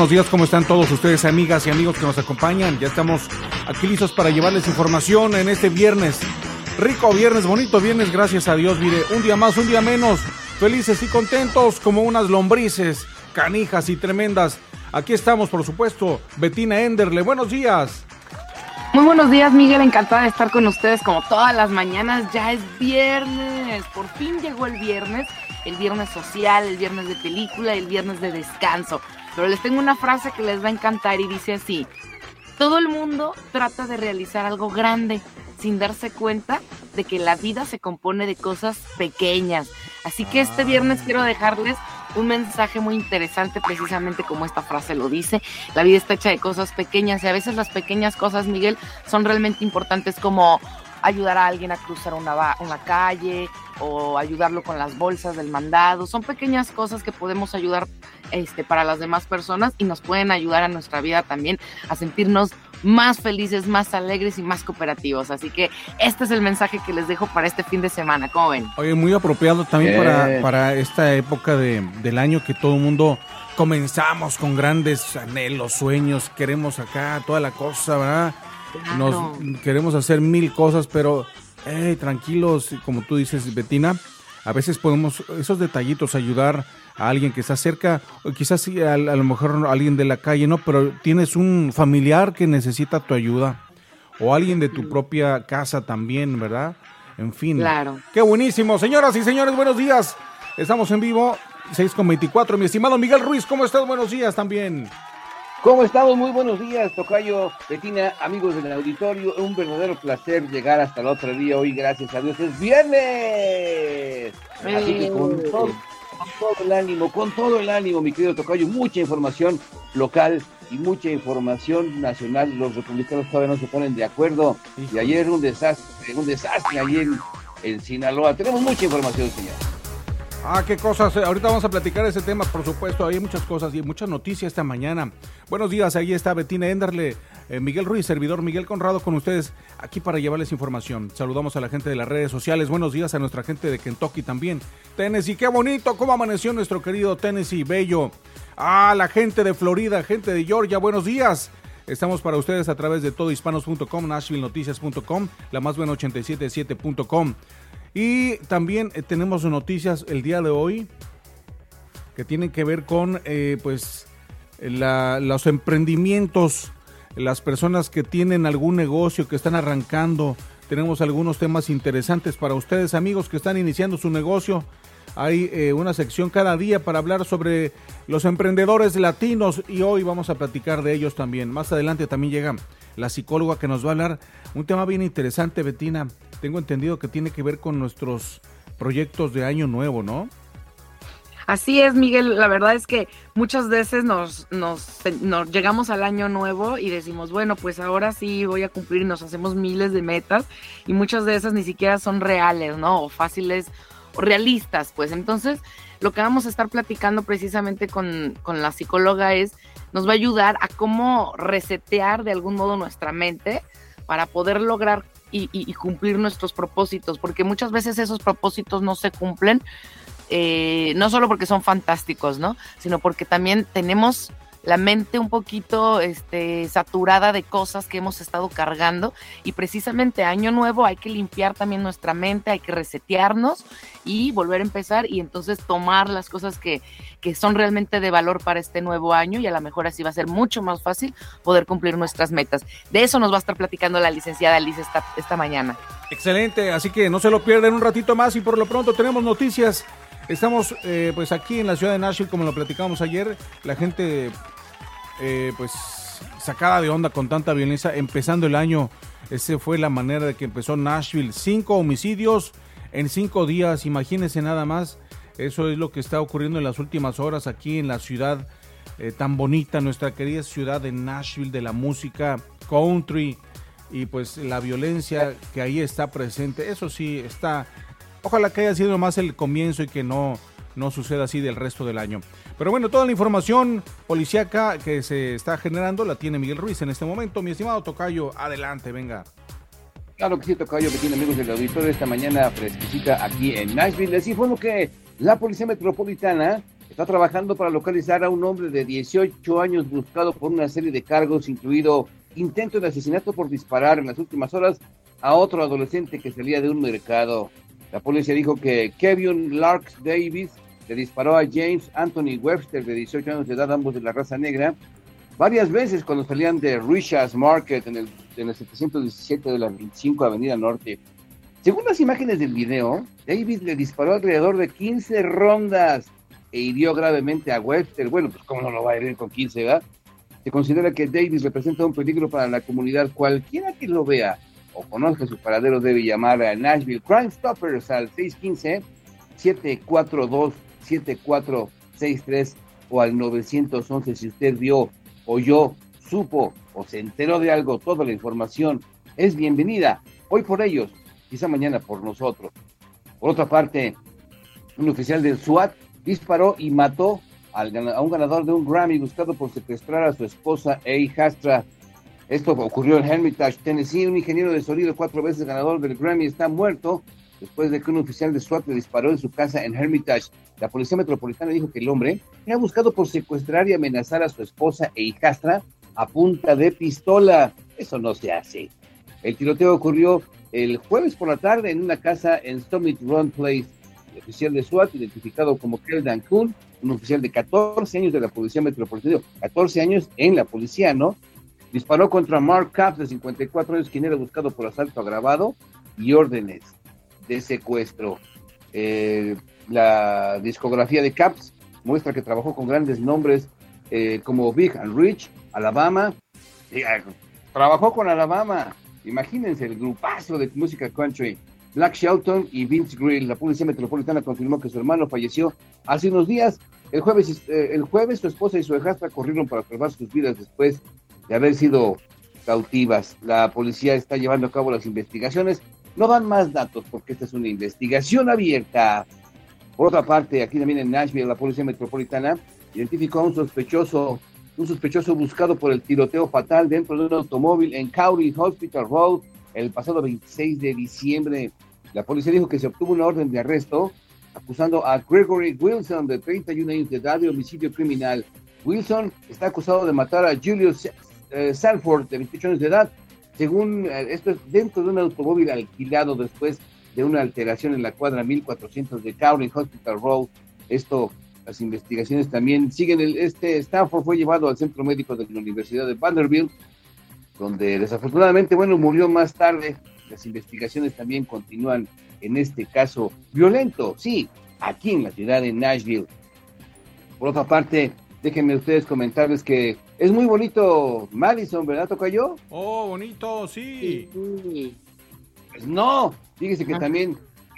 buenos días, ¿cómo están todos ustedes, amigas y amigos que nos acompañan? Ya estamos aquí listos para llevarles información en este viernes. Rico viernes, bonito viernes, gracias a Dios. Mire, un día más, un día menos, felices y contentos como unas lombrices, canijas y tremendas. Aquí estamos, por supuesto, Betina Enderle. Buenos días. Muy buenos días, Miguel. Encantada de estar con ustedes como todas las mañanas. Ya es viernes. Por fin llegó el viernes. El viernes social, el viernes de película, el viernes de descanso. Pero les tengo una frase que les va a encantar y dice así. Todo el mundo trata de realizar algo grande sin darse cuenta de que la vida se compone de cosas pequeñas. Así que este viernes quiero dejarles un mensaje muy interesante, precisamente como esta frase lo dice. La vida está hecha de cosas pequeñas y a veces las pequeñas cosas, Miguel, son realmente importantes como ayudar a alguien a cruzar una, una calle o ayudarlo con las bolsas del mandado. Son pequeñas cosas que podemos ayudar este, para las demás personas y nos pueden ayudar a nuestra vida también a sentirnos más felices, más alegres y más cooperativos. Así que este es el mensaje que les dejo para este fin de semana. ¿Cómo ven? Oye, muy apropiado también para, para esta época de, del año que todo el mundo comenzamos con grandes anhelos, sueños, queremos acá toda la cosa, ¿verdad? Nos queremos hacer mil cosas, pero tranquilos, como tú dices, Betina, a veces podemos esos detallitos ayudar a alguien que está cerca, o quizás a, lo mejor alguien de la calle, ¿no? Pero tienes un familiar que necesita tu ayuda, o alguien de tu propia casa también, ¿verdad? En fin. Claro. Qué buenísimo. Señoras y señores, buenos días. Estamos en vivo, 6 con 24. Mi estimado Miguel Ruiz, ¿cómo estás? Buenos días también. ¿Cómo estamos? Muy buenos días, Tocayo, Betina, amigos del auditorio. Un verdadero placer llegar hasta el otro día. Hoy, gracias a Dios, es viernes. Así que con todo, el ánimo, con todo el ánimo, mi querido Tocayo, mucha información local y mucha información nacional. Los republicanos todavía no se ponen de acuerdo. Y ayer un desastre, un desastre ayer en, en Sinaloa. Tenemos mucha información, señor. Ah, qué cosas. Ahorita vamos a platicar ese tema, por supuesto. Hay muchas cosas y muchas noticias esta mañana. Buenos días, ahí está Betina Enderle, eh, Miguel Ruiz, servidor Miguel Conrado con ustedes aquí para llevarles información. Saludamos a la gente de las redes sociales. Buenos días a nuestra gente de Kentucky también. Tennessee, qué bonito, cómo amaneció nuestro querido Tennessee, bello. Ah, la gente de Florida, gente de Georgia, buenos días. Estamos para ustedes a través de todohispanos.com, nashvillenoticias.com, la más buena 877.com. Y también eh, tenemos noticias el día de hoy que tienen que ver con eh, pues los emprendimientos, las personas que tienen algún negocio, que están arrancando. Tenemos algunos temas interesantes para ustedes, amigos que están iniciando su negocio. Hay eh, una sección cada día para hablar sobre los emprendedores latinos y hoy vamos a platicar de ellos también. Más adelante también llega la psicóloga que nos va a hablar un tema bien interesante, Betina, tengo entendido que tiene que ver con nuestros proyectos de año nuevo, ¿no? Así es, Miguel. La verdad es que muchas veces nos, nos, llegamos al año nuevo y decimos, bueno, pues ahora sí voy a cumplir nos hacemos miles de metas y muchas de esas ni siquiera son reales, ¿no? O fáciles o realistas, pues. Entonces, lo que vamos a estar platicando precisamente con, con la psicóloga es, nos va a ayudar a cómo resetear de algún modo nuestra mente para poder lograr y, cumplir nuestros propósitos, porque muchas veces esos propósitos no se cumplen, eh, no solo porque son fantásticos, ¿no? Sino porque también tenemos la mente un poquito este, saturada de cosas que hemos estado cargando y precisamente año nuevo hay que limpiar también nuestra mente, hay que resetearnos y volver a empezar y entonces tomar las cosas que, que son realmente de valor para este nuevo año y a lo mejor así va a ser mucho más fácil poder cumplir nuestras metas. De eso nos va a estar platicando la licenciada Alice esta, esta mañana. Excelente, así que no se lo pierdan un ratito más y por lo pronto tenemos noticias Estamos eh, pues aquí en la ciudad de Nashville, como lo platicamos ayer, la gente eh, pues sacada de onda con tanta violencia, empezando el año, esa fue la manera de que empezó Nashville, cinco homicidios en cinco días, imagínense nada más, eso es lo que está ocurriendo en las últimas horas aquí en la ciudad eh, tan bonita, nuestra querida ciudad de Nashville, de la música country y pues la violencia que ahí está presente, eso sí está Ojalá que haya sido más el comienzo y que no, no suceda así del resto del año. Pero bueno, toda la información policíaca que se está generando la tiene Miguel Ruiz en este momento. Mi estimado Tocayo, adelante, venga. Claro que sí, Tocayo, que tiene amigos del auditorio esta mañana fresquecita aquí en Nashville. Les informo que la Policía Metropolitana está trabajando para localizar a un hombre de 18 años buscado por una serie de cargos, incluido intento de asesinato por disparar en las últimas horas a otro adolescente que salía de un mercado. La policía dijo que Kevin Larks Davis le disparó a James Anthony Webster, de 18 años de edad, ambos de la raza negra, varias veces cuando salían de Richards Market en el, en el 717 de la 25 Avenida Norte. Según las imágenes del video, Davis le disparó alrededor de 15 rondas e hirió gravemente a Webster. Bueno, pues cómo no lo va a herir con 15, ¿verdad? Se considera que Davis representa un peligro para la comunidad. Cualquiera que lo vea conozca su paradero debe llamar a Nashville Crime Stoppers al 615-742-7463 o al 911 si usted vio, oyó, supo o se enteró de algo. Toda la información es bienvenida. Hoy por ellos, quizá mañana por nosotros. Por otra parte, un oficial del SWAT disparó y mató al, a un ganador de un Grammy buscado por secuestrar a su esposa e hijastra. Esto ocurrió en Hermitage, Tennessee. Un ingeniero de sonido, cuatro veces ganador del Grammy, está muerto después de que un oficial de SWAT le disparó en su casa en Hermitage. La policía metropolitana dijo que el hombre era buscado por secuestrar y amenazar a su esposa e hijastra a punta de pistola. Eso no se hace. El tiroteo ocurrió el jueves por la tarde en una casa en Summit Run Place. El oficial de SWAT, identificado como Kel Dancun, un oficial de 14 años de la Policía Metropolitana, 14 años en la policía, ¿no? Disparó contra Mark Capps, de 54 años, quien era buscado por asalto agravado y órdenes de secuestro. Eh, la discografía de Capps muestra que trabajó con grandes nombres eh, como Big and Rich, Alabama. Ah, trabajó con Alabama. Imagínense el grupazo de música country. Black Shelton y Vince Grill. La policía metropolitana confirmó que su hermano falleció hace unos días. El jueves, eh, el jueves su esposa y su hijastra corrieron para salvar sus vidas después de haber sido cautivas. La policía está llevando a cabo las investigaciones. No dan más datos porque esta es una investigación abierta. Por otra parte, aquí también en Nashville, la policía metropolitana identificó a un sospechoso, un sospechoso buscado por el tiroteo fatal dentro de un automóvil en Cowley Hospital Road el pasado 26 de diciembre. La policía dijo que se obtuvo una orden de arresto acusando a Gregory Wilson, de 31 años de edad, de homicidio criminal. Wilson está acusado de matar a Julius eh, Sanford, de 28 años de edad, según eh, esto es dentro de un automóvil alquilado después de una alteración en la cuadra 1400 de Cowling Hospital Road. Esto, las investigaciones también siguen. El, este Stanford fue llevado al centro médico de la Universidad de Vanderbilt, donde desafortunadamente, bueno, murió más tarde. Las investigaciones también continúan en este caso violento, sí, aquí en la ciudad de Nashville. Por otra parte, déjenme ustedes comentarles que es muy bonito Madison, ¿verdad, yo? Oh, bonito, sí. Pues no, fíjese que ah. también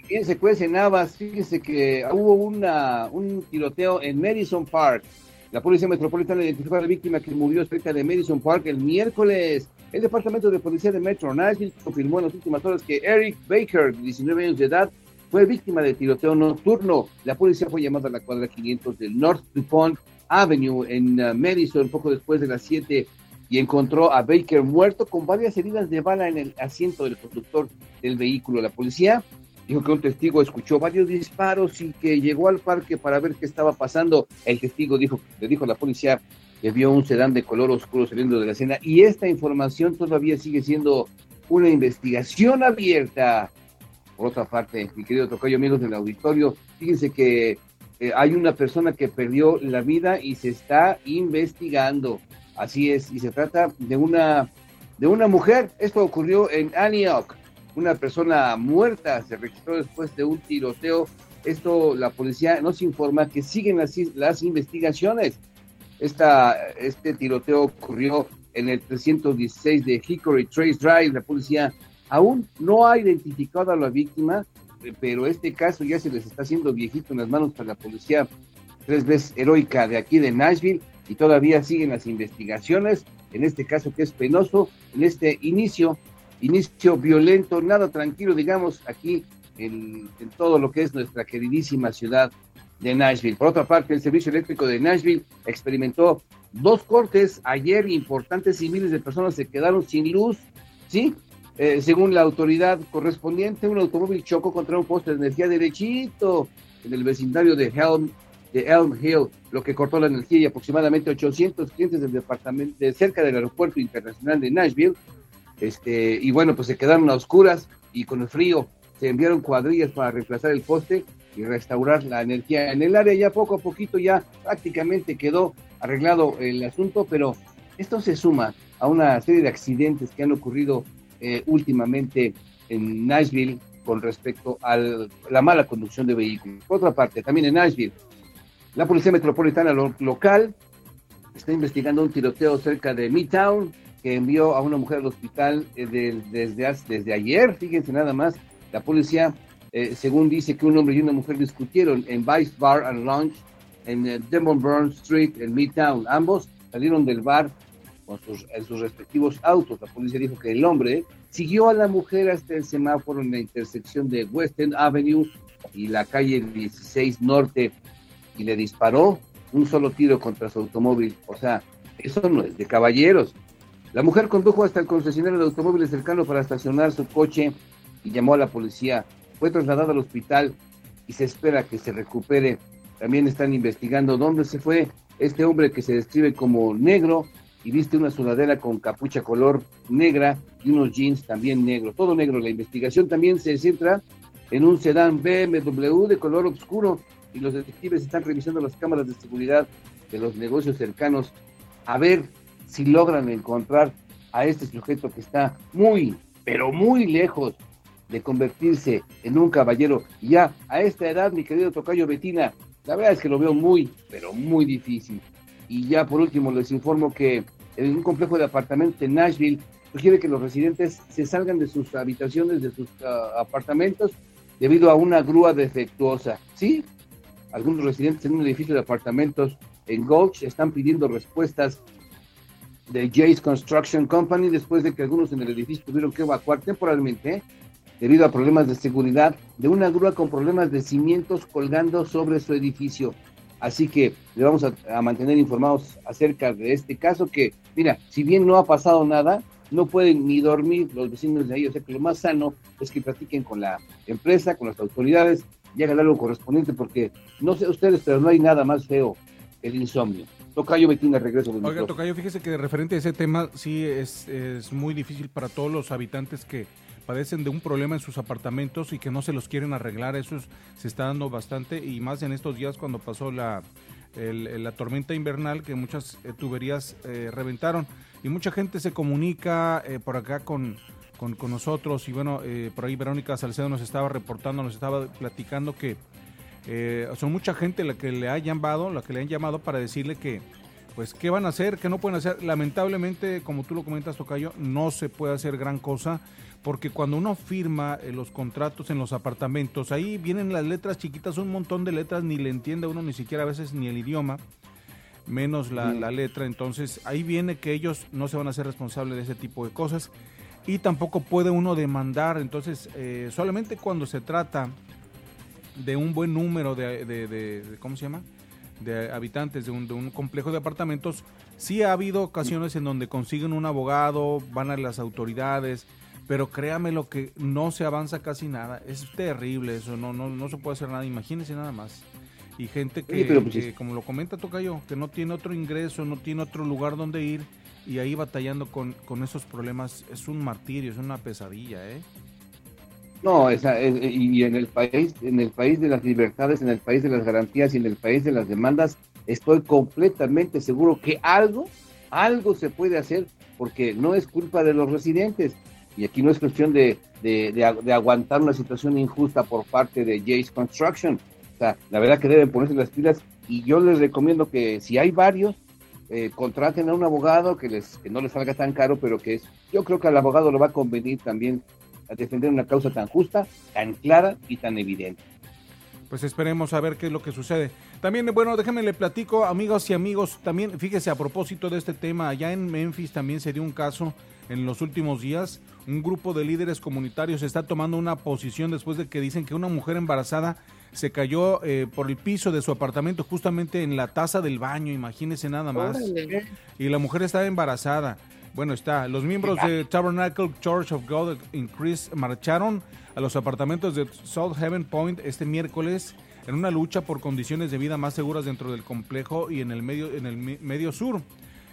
en secuencia en Navas, fíjese que hubo una, un tiroteo en Madison Park. La Policía Metropolitana identificó a la víctima que murió cerca de Madison Park el miércoles. El Departamento de Policía de Metro Nashville confirmó en las últimas horas que Eric Baker, de 19 años de edad, fue víctima de tiroteo nocturno. La policía fue llamada a la cuadra 500 del North DuPont Avenue en uh, Madison poco después de las 7 y encontró a Baker muerto con varias heridas de bala en el asiento del conductor del vehículo. La policía dijo que un testigo escuchó varios disparos y que llegó al parque para ver qué estaba pasando. El testigo dijo, le dijo a la policía que vio un sedán de color oscuro saliendo de la escena y esta información todavía sigue siendo una investigación abierta. Por otra parte, mi querido Tocayo, amigos del auditorio, fíjense que eh, hay una persona que perdió la vida y se está investigando. Así es, y se trata de una, de una mujer. Esto ocurrió en Antioch. Una persona muerta se registró después de un tiroteo. Esto la policía nos informa que siguen las, las investigaciones. Esta, este tiroteo ocurrió en el 316 de Hickory Trace Drive. La policía aún no ha identificado a la víctima, pero este caso ya se les está haciendo viejito en las manos para la policía tres veces heroica de aquí de Nashville y todavía siguen las investigaciones en este caso que es penoso, en este inicio, inicio violento, nada tranquilo, digamos, aquí en, en todo lo que es nuestra queridísima ciudad de Nashville. Por otra parte, el servicio eléctrico de Nashville experimentó dos cortes ayer importantes y miles de personas se quedaron sin luz, ¿sí? Eh, según la autoridad correspondiente, un automóvil chocó contra un poste de energía derechito en el vecindario de Helm de Elm Hill, lo que cortó la energía y aproximadamente 800 clientes del departamento de cerca del aeropuerto internacional de Nashville. Este, y bueno, pues se quedaron a oscuras y con el frío se enviaron cuadrillas para reemplazar el poste y restaurar la energía en el área. Ya poco a poquito ya prácticamente quedó arreglado el asunto, pero esto se suma a una serie de accidentes que han ocurrido eh, últimamente en Nashville con respecto a la mala conducción de vehículos. Por otra parte, también en Nashville, la Policía Metropolitana local está investigando un tiroteo cerca de Midtown que envió a una mujer al hospital eh, desde, desde ayer, fíjense nada más, la policía, eh, según dice que un hombre y una mujer discutieron en Vice Bar and Lounge en uh, Demon Street, en Midtown. Ambos salieron del bar en sus respectivos autos. La policía dijo que el hombre siguió a la mujer hasta el semáforo en la intersección de Western Avenue y la calle 16 Norte y le disparó un solo tiro contra su automóvil. O sea, eso no es de caballeros. La mujer condujo hasta el concesionario de automóviles cercano para estacionar su coche y llamó a la policía. Fue trasladada al hospital y se espera que se recupere. También están investigando dónde se fue este hombre que se describe como negro y viste una sudadera con capucha color negra y unos jeans también negros, todo negro. La investigación también se centra en un sedán BMW de color oscuro y los detectives están revisando las cámaras de seguridad de los negocios cercanos a ver si logran encontrar a este sujeto que está muy, pero muy lejos de convertirse en un caballero. Y ya a esta edad, mi querido Tocayo Betina, la verdad es que lo veo muy, pero muy difícil. Y ya por último les informo que en un complejo de apartamentos en Nashville sugiere que los residentes se salgan de sus habitaciones, de sus ah, apartamentos, debido a una grúa defectuosa. Sí, algunos residentes en un edificio de apartamentos en Gulch están pidiendo respuestas de Jace Construction Company después de que algunos en el edificio tuvieron que evacuar temporalmente debido a problemas de seguridad de una grúa con problemas de cimientos colgando sobre su edificio. Así que le vamos a, mantener informados acerca de este caso que, mira, si bien no ha pasado nada, no pueden ni dormir los vecinos de ahí. O sea que lo más sano es que platiquen con la empresa, con las autoridades y hagan algo correspondiente porque no sé ustedes, pero no hay nada más feo que el insomnio. Tocayo Betina, regreso. Oiga, Tocayo, fíjese que de referente a ese tema sí es, es muy difícil para todos los habitantes que padecen de un problema en sus apartamentos y que no se los quieren arreglar. Eso se está dando bastante y más en estos días cuando pasó la, la tormenta invernal que muchas eh, tuberías eh, reventaron y mucha gente se comunica eh, por acá con, con, nosotros y bueno, por ahí Verónica Salcedo nos estaba reportando, nos estaba platicando que son mucha gente la que le ha llamado, la que le han llamado para decirle que pues qué van a hacer, qué no pueden hacer. Lamentablemente, como tú lo comentas, Tocayo, no se puede hacer gran cosa porque cuando uno firma eh, los contratos en los apartamentos, ahí vienen las letras chiquitas, un montón de letras, ni le entiende uno ni siquiera a veces ni el idioma, menos la, letra. Entonces ahí viene que ellos no se van a hacer responsables de ese tipo de cosas y tampoco puede uno demandar. Entonces, eh, solamente cuando se trata de un buen número de, de, ¿cómo se llama? de habitantes de un, de un, complejo de apartamentos, sí ha habido ocasiones en donde consiguen un abogado, van a las autoridades, pero créame lo que no se avanza casi nada. Es terrible eso, no, no, no se puede hacer nada, imagínense nada más. Y gente que, pues, como lo comenta Tocayo, que no tiene otro ingreso, no tiene otro lugar donde ir y ahí batallando con, con esos problemas, es un martirio, es una pesadilla, ¿eh? No, esa, y en el país, en el país de las libertades, en el país de las garantías y en el país de las demandas, estoy completamente seguro que algo, algo se puede hacer porque no es culpa de los residentes, y aquí no es cuestión de, aguantar una situación injusta por parte de Jace Construction. O sea, la verdad que deben ponerse las pilas y yo les recomiendo que si hay varios, eh, contraten a un abogado que, les, que no les salga tan caro, pero que es, yo creo que al abogado le va a convenir también a defender una causa tan justa, tan clara y tan evidente. Pues esperemos a ver qué es lo que sucede. También, bueno, déjenme le platico, amigos y amigos, también fíjese a propósito de este tema, allá en Memphis también se dio un caso en los últimos días. Un grupo de líderes comunitarios está tomando una posición después de que dicen que una mujer embarazada se cayó eh, por el piso de su apartamento justamente en la taza del baño, imagínese nada más. Y la mujer estaba embarazada. Bueno, está. Los miembros de Tabernacle Church of God in Christ marcharon a los apartamentos de South Heaven Point este miércoles en una lucha por condiciones de vida más seguras dentro del complejo y en el medio, en el medio sur.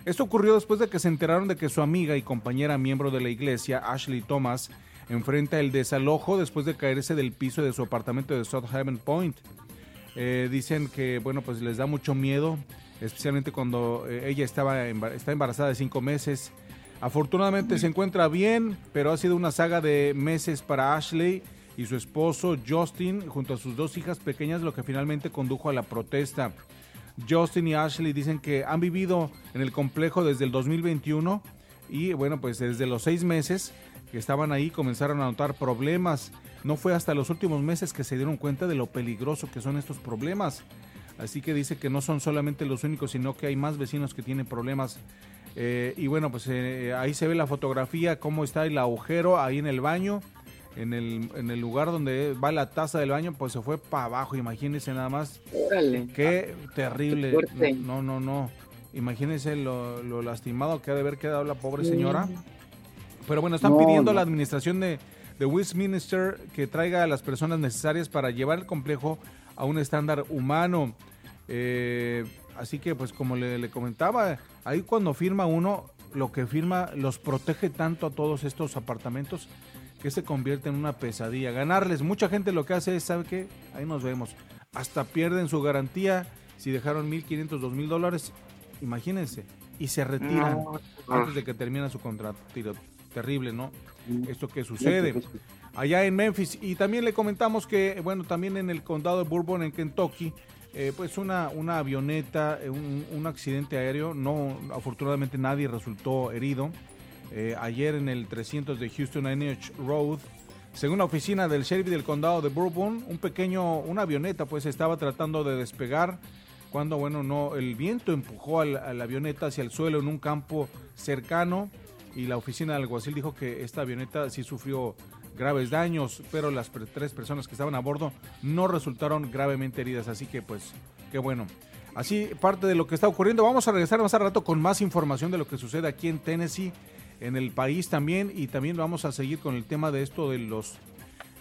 Esto ocurrió después de que se enteraron de que su amiga y compañera miembro de la iglesia, Ashley Thomas, enfrenta el desalojo después de caerse del piso de su apartamento de South Haven Point. Eh, dicen que, bueno, pues les da mucho miedo, especialmente cuando eh, ella estaba está embarazada de cinco meses. Afortunadamente se encuentra bien, pero ha sido una saga de meses para Ashley y su esposo Justin, junto a sus dos hijas pequeñas, lo que finalmente condujo a la protesta. Justin y Ashley dicen que han vivido en el complejo desde el 2021 y bueno, pues desde los seis meses que estaban ahí comenzaron a notar problemas. No fue hasta los últimos meses que se dieron cuenta de lo peligroso que son estos problemas. Así que dice que no son solamente los únicos, sino que hay más vecinos que tienen problemas. Eh, y bueno, pues eh, ahí se ve la fotografía, cómo está el agujero ahí en el baño en el, en el lugar donde va la taza del baño, pues se fue para abajo. Imagínense nada más. Qué terrible. no, no, no. Imagínense lo, lastimado que ha de haber quedado la pobre señora. Pero bueno, están pidiendo a la administración de, de Westminster que traiga a las personas necesarias para llevar el complejo a un estándar humano. Eh, así que, pues como le, le, comentaba, ahí cuando firma uno, lo que firma los protege tanto a todos estos apartamentos que se convierte en una pesadilla. Ganarles, mucha gente lo que hace es, ¿sabe qué? Ahí nos vemos. Hasta pierden su garantía si dejaron 1.500, 2.000 dólares. Imagínense. Y se retiran antes de que termine su contrato. Terrible, ¿no? Esto que sucede allá en Memphis. Y también le comentamos que, bueno, también en el condado de Bourbon, en Kentucky, eh, pues una, una avioneta, eh, un, un, accidente aéreo, no, afortunadamente nadie resultó herido, eh, ayer en el 300 de Houston NH Road. Según la oficina del sheriff del condado de Bourbon, un pequeño, una avioneta pues estaba tratando de despegar cuando, bueno, no, el viento empujó a la, avioneta hacia el suelo en un campo cercano y la oficina del alguacil dijo que esta avioneta sí sufrió graves daños, pero las tres personas que estaban a bordo no resultaron gravemente heridas, así que pues, qué bueno. Así parte de lo que está ocurriendo. Vamos a regresar más a rato con más información de lo que sucede aquí en Tennessee en el país también y también vamos a seguir con el tema de esto de los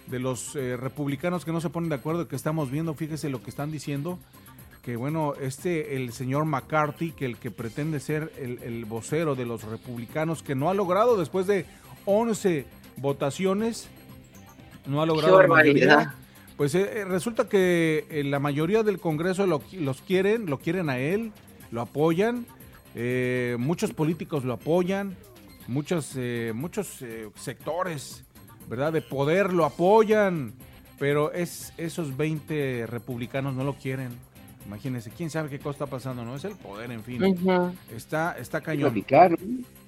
de los eh, republicanos que no se ponen de acuerdo que estamos viendo, fíjese lo que están diciendo, que bueno, este, el señor McCarthy, que el que pretende ser el, vocero de los republicanos, que no ha logrado después de 11 votaciones, no ha logrado la Pues eh, eh, resulta que la mayoría del Congreso los quieren, lo quieren a él, lo apoyan, muchos políticos lo apoyan, muchos, eh, muchos eh, sectores, ¿verdad? De poder lo apoyan, pero es, esos 20 republicanos no lo quieren. Imagínense, quién sabe qué cosa está pasando, ¿no? Es el poder, en fin. Está, está cañón.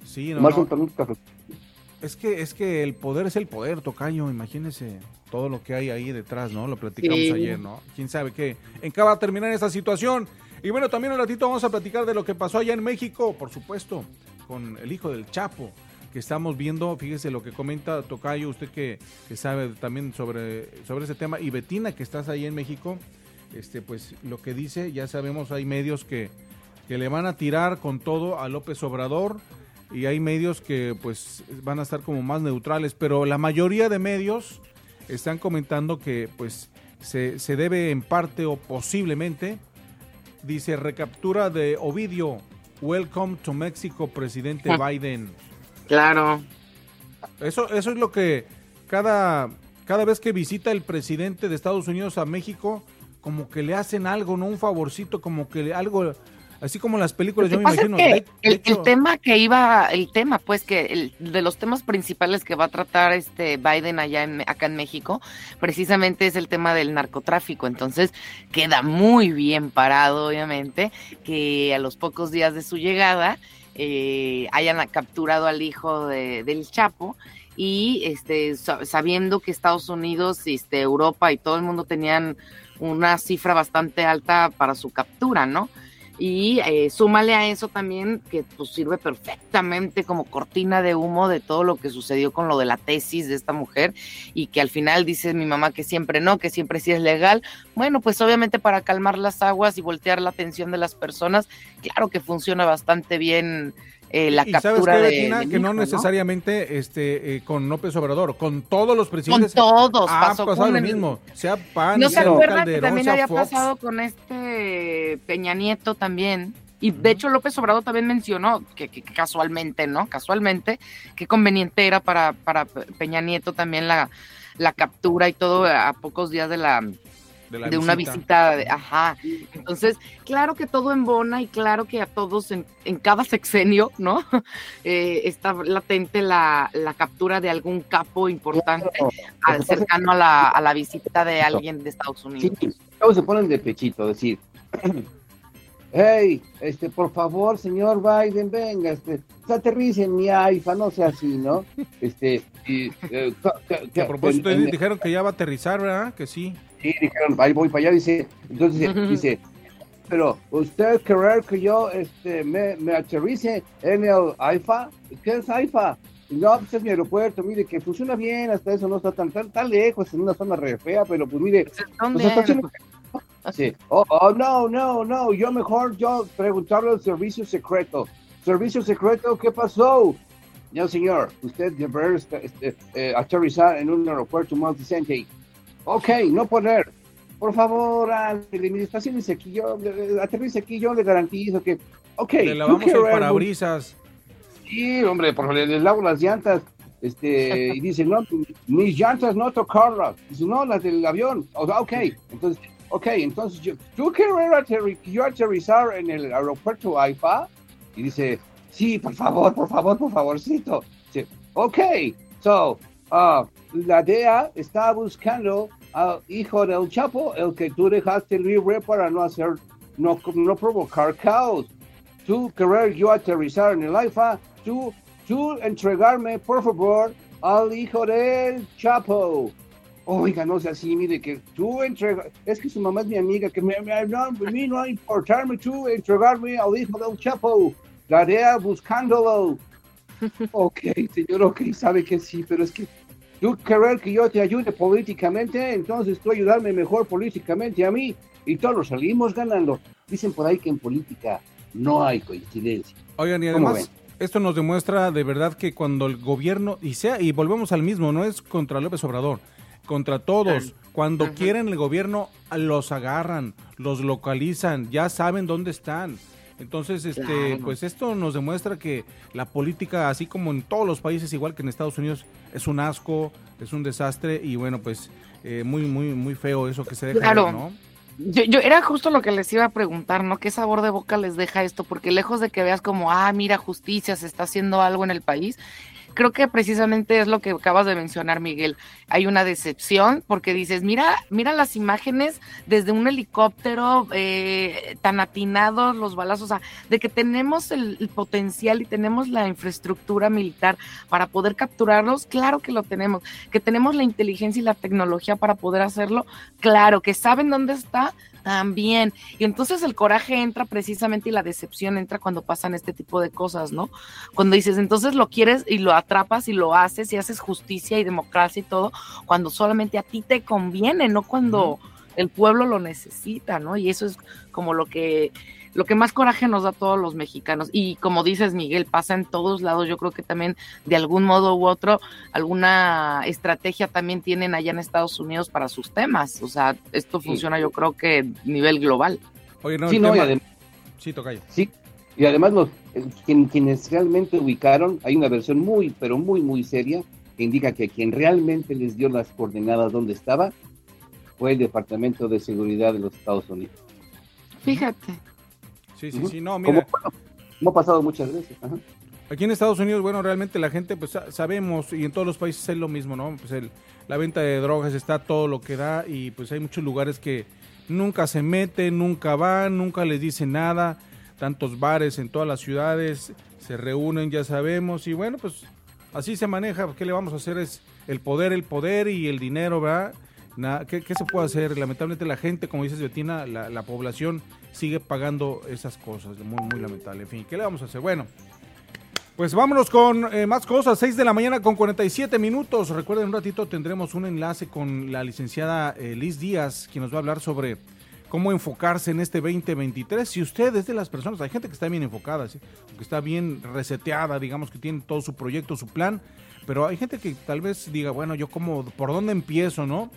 Sí, no, Es que, es que el poder es el poder, Tocayo, imagínense todo lo que hay ahí detrás, ¿no? Lo platicamos ayer, ¿no? Quién sabe qué, en qué va a terminar esta situación. Y bueno, también un ratito vamos a platicar de lo que pasó allá en México, por supuesto con el hijo del Chapo que estamos viendo, fíjese lo que comenta Tocayo, usted que, sabe también sobre, sobre ese tema, y Betina, que estás ahí en México, este, pues lo que dice, ya sabemos, hay medios que, que le van a tirar con todo a López Obrador, y hay medios que pues van a estar como más neutrales, pero la mayoría de medios están comentando que pues se, se debe en parte o posiblemente, dice, recaptura de Ovidio Welcome to Mexico, presidente Biden. Claro. Eso, eso es lo que cada, cada vez que visita el presidente de Estados Unidos a México, como que le hacen algo, ¿no? Un favorcito, como que algo Así como las películas, yo me imagino. el, tema que iba, el tema, pues, que el, de los temas principales que va a tratar este Biden allá en, acá en México, precisamente es el tema del narcotráfico. Entonces, queda muy bien parado, obviamente, que a los pocos días de su llegada eh, hayan capturado al hijo de, del Chapo y este sabiendo que Estados Unidos, este, Europa y todo el mundo tenían una cifra bastante alta para su captura, ¿no? Y eh, súmale a eso también que pues sirve perfectamente como cortina de humo de todo lo que sucedió con lo de la tesis de esta mujer y que al final dice mi mamá que siempre no, que siempre sí es legal. Bueno, pues obviamente para calmar las aguas y voltear la atención de las personas, claro que funciona bastante bien eh, la ¿Y captura sabes qué, de, Betina? de que no necesariamente este eh, con López Obrador, con todos los Con presidentes todos ha pasó pasado con lo el- mismo, sea PAN, ¿No se acuerda que también había Fox. pasado con este Peña Nieto también? Y de hecho López Obrador también mencionó que, que- que casualmente, ¿no? Casualmente, qué conveniente era para, para Peña Nieto también la, la captura y todo a pocos días de la de, la de una visita, de- ajá. Entonces, claro que todo embona y claro que a todos en, en cada sexenio, ¿no? Eh, está latente la, la captura de algún capo importante Claro. cercano a la, a la visita de alguien de Estados Sí, Unidos. todos se ponen de pechito, decir, hey, este, por favor, señor Biden, venga, este, pues, aterrice en mi IFA, no sea así, ¿no? Este, y, eh, Que a propósito, en- en- dijeron que ya va a aterrizar, ¿verdad? Que sí. Sí, dijeron, ahí voy para allá, dice, entonces dice, pero usted querer que yo este, me, me aterrice en el AIFA, ¿qué es AIFA? No, pues es mi aeropuerto, mire, que funciona bien, hasta eso no está tan, tan, tan lejos, en una zona re fea, pero pues mire, ¿Dónde? pues está haciendo- Sí. Oh, oh, no, no, no, yo mejor yo preguntarle al servicio secreto. Servicio secreto, ¿qué pasó? No, señor, usted deberá este, este, eh, aterrizar en un aeropuerto más decente. Ok, no poner. Por favor, estaciones aquí, yo, aterrice aquí, yo le garantizo que... Ok, Le lavamos el parabrisas. Sí, hombre, por favor, le lavo las llantas. Este, y dice, no, mis llantas no tocarlas. Dice, no, las del avión. O sea, ok, entonces, ok, entonces, yo, ¿tú quieres aterri- yo aterrizar en el aeropuerto AIFA? Y dice, sí, por favor, por favor, por favorcito. Dice, ok, so, ah, la DEA está buscando al hijo del Chapo, el que tú dejaste libre para no hacer, no, no provocar caos tú querer yo aterrizar en el AIFA, tú, tú entregarme, por favor, al hijo del Chapo. Oiga, no sea así, mire, que tú entregas, es que su mamá es mi amiga, que me, me- no, a mí no importarme tú entregarme al hijo del Chapo, la DEA buscándolo. Ok, señor, ok, sabe que sí, pero es que tú querer que yo te ayude políticamente, entonces tú ayudarme mejor políticamente a mí, y todos salimos ganando. Dicen por ahí que en política no hay coincidencia. Oigan, y ¿Cómo además, esto nos demuestra de verdad que cuando el gobierno, y sea, y volvemos al mismo, no es contra López Obrador, contra todos, cuando Ajá. quieren el gobierno, los agarran, los localizan, ya saben dónde están. Entonces, este, Claro. pues esto nos demuestra que la política, así como en todos los países, igual que en Estados Unidos, es un asco, es un desastre y bueno, pues eh, muy, muy, muy feo eso que se deja Claro. ver, ¿no? Yo, yo era justo lo que les iba a preguntar, ¿no? ¿Qué sabor de boca les deja esto? Porque lejos de que veas como, ah, mira, justicia, se está haciendo algo en el país, creo que precisamente es lo que acabas de mencionar, Miguel. Hay una decepción porque dices, mira, mira las imágenes desde un helicóptero eh, tan atinados, los balazos, o sea, de que tenemos el, el potencial y tenemos la infraestructura militar para poder capturarlos, claro que lo tenemos. Que tenemos la inteligencia y la tecnología para poder hacerlo, claro. Que saben dónde está, también. Y entonces el coraje entra precisamente y la decepción entra cuando pasan este tipo de cosas, ¿no? Cuando dices, entonces lo quieres y lo atrapas y lo haces y haces justicia y democracia y todo, cuando solamente a ti te conviene, no cuando el pueblo lo necesita, ¿no? Y eso es como lo que lo que más coraje nos da a todos los mexicanos. Y como dices, Miguel, pasa en todos lados. Yo creo que también de algún modo u otro, alguna estrategia también tienen allá en Estados Unidos para sus temas. O sea, esto Sí. funciona yo creo que a nivel global. Oye, no, sí, no, y además, Sí, tocayo. sí, y además los, quien- quienes realmente ubicaron, hay una versión muy, pero muy, muy seria, que indica que quien realmente les dio las coordenadas donde estaba fue el Departamento de Seguridad de los Estados Unidos. Fíjate. Sí, sí, sí, no, Como, mira. como ha pasado muchas veces. Ajá. Aquí en Estados Unidos, bueno, realmente la gente, pues sa- sabemos, y en todos los países es lo mismo, ¿no? Pues el, la venta de drogas está todo lo que da y pues hay muchos lugares que nunca se meten, nunca van, nunca les dicen nada. Tantos bares en todas las ciudades se reúnen, ya sabemos, y bueno, pues así se maneja. ¿Qué le vamos a hacer? Es el poder, el poder y el dinero, ¿verdad? Na- ¿qué, qué se puede hacer? Lamentablemente la gente, como dices Betina, la, la población sigue pagando esas cosas, muy, muy lamentable. En fin, ¿qué le vamos a hacer? Bueno, pues vámonos con eh, más cosas. 6 de la mañana con 47 minutos. Recuerden, un ratito tendremos un enlace con la licenciada eh, Liz Díaz, quien nos va a hablar sobre cómo enfocarse en este 2023. Si usted es de las personas, hay gente que está bien enfocada, que está bien reseteada, digamos que tiene todo su proyecto, su plan, pero hay gente que tal vez diga, bueno, yo como, ¿por dónde empiezo, no?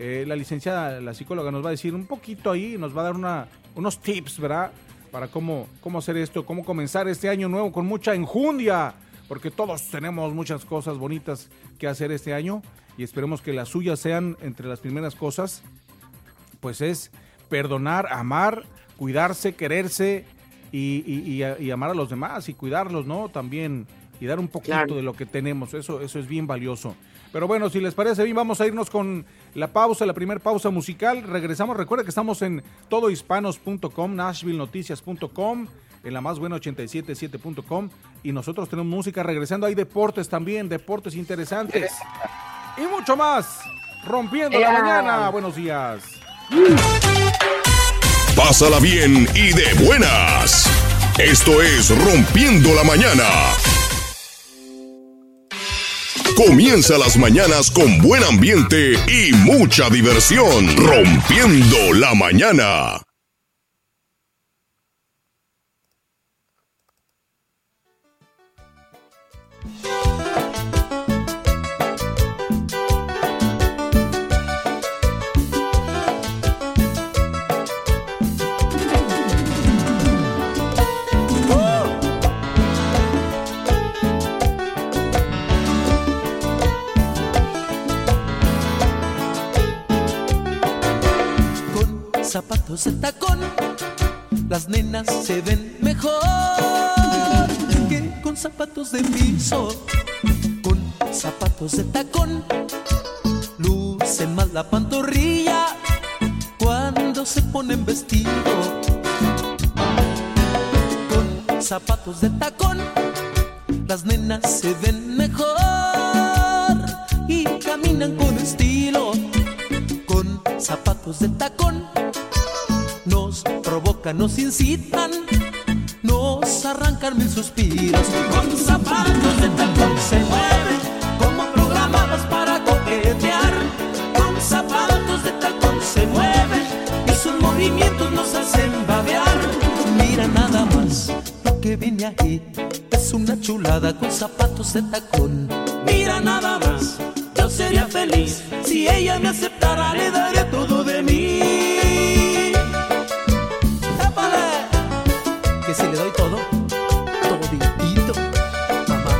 Eh, la licenciada, la psicóloga nos va a decir un poquito ahí, nos va a dar una, unos tips, ¿verdad? Para cómo, cómo hacer esto, cómo comenzar este año nuevo con mucha enjundia, porque todos tenemos muchas cosas bonitas que hacer este año y esperemos que las suyas sean entre las primeras cosas, pues es perdonar, amar, cuidarse, quererse y, amar a los demás y cuidarlos, ¿no? También y dar un poquito de lo que tenemos, eso, eso es bien valioso. Pero bueno, si les parece bien, vamos a irnos con la pausa, la primera pausa musical. Regresamos, recuerda que estamos en todohispanos.com, nashvillenoticias.com, en la más buena 877.com y nosotros tenemos música regresando. Hay deportes también, deportes interesantes y mucho más. Rompiendo la mañana. Buenos días. Pásala bien y de buenas. Esto es Rompiendo la Mañana. Comienza las mañanas con buen ambiente y mucha diversión. Rompiendo la Mañana. Zapatos de tacón, las nenas se ven mejor que con zapatos de piso. Con zapatos de tacón, lucen más la pantorrilla cuando se ponen vestido. Con zapatos de tacón, las nenas se ven mejor y caminan con estilo. Con zapatos de tacón nos incitan, nos arrancan mil suspiros. Con zapatos de tacón se mueven como programados para coquetear. Con zapatos de tacón se mueven y sus movimientos nos hacen babear. Mira nada más lo que viene aquí es una chulada con zapatos de tacón. Mira nada más, yo sería feliz si ella me aceptara, le daría todo de mí. Si le doy todo, toditito, mamá.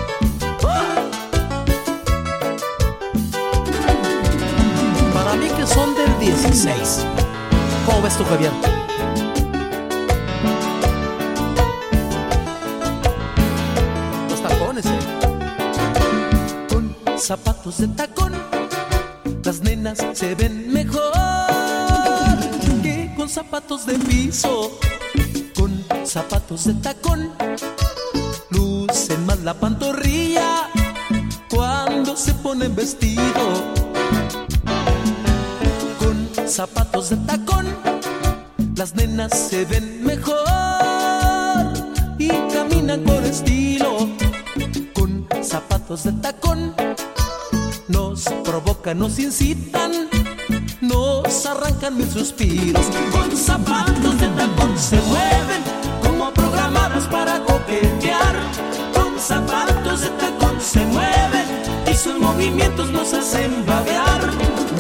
Para mí que son del 16. ¿Cómo ves tú, Javier? Los tacones, ¿eh? Con zapatos de tacón, las nenas se ven mejor que con zapatos de piso zapatos de tacón, lucen más la pantorrilla cuando se ponen vestido. Con zapatos de tacón, las nenas se ven mejor y caminan con estilo. Con zapatos de tacón, nos provocan, nos incitan nos arrancan mis suspiros. Con zapatos de tacón se mueven movimientos nos hacen babear.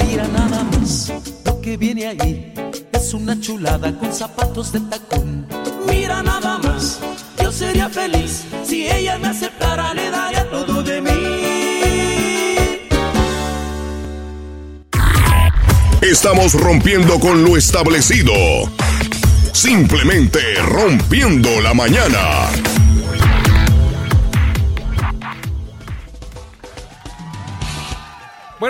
Mira nada más lo que viene ahí. Es una chulada con zapatos de tacón. Mira nada más, yo sería feliz si ella me aceptara, le daría todo de mí. Estamos rompiendo con lo establecido. Simplemente rompiendo la mañana.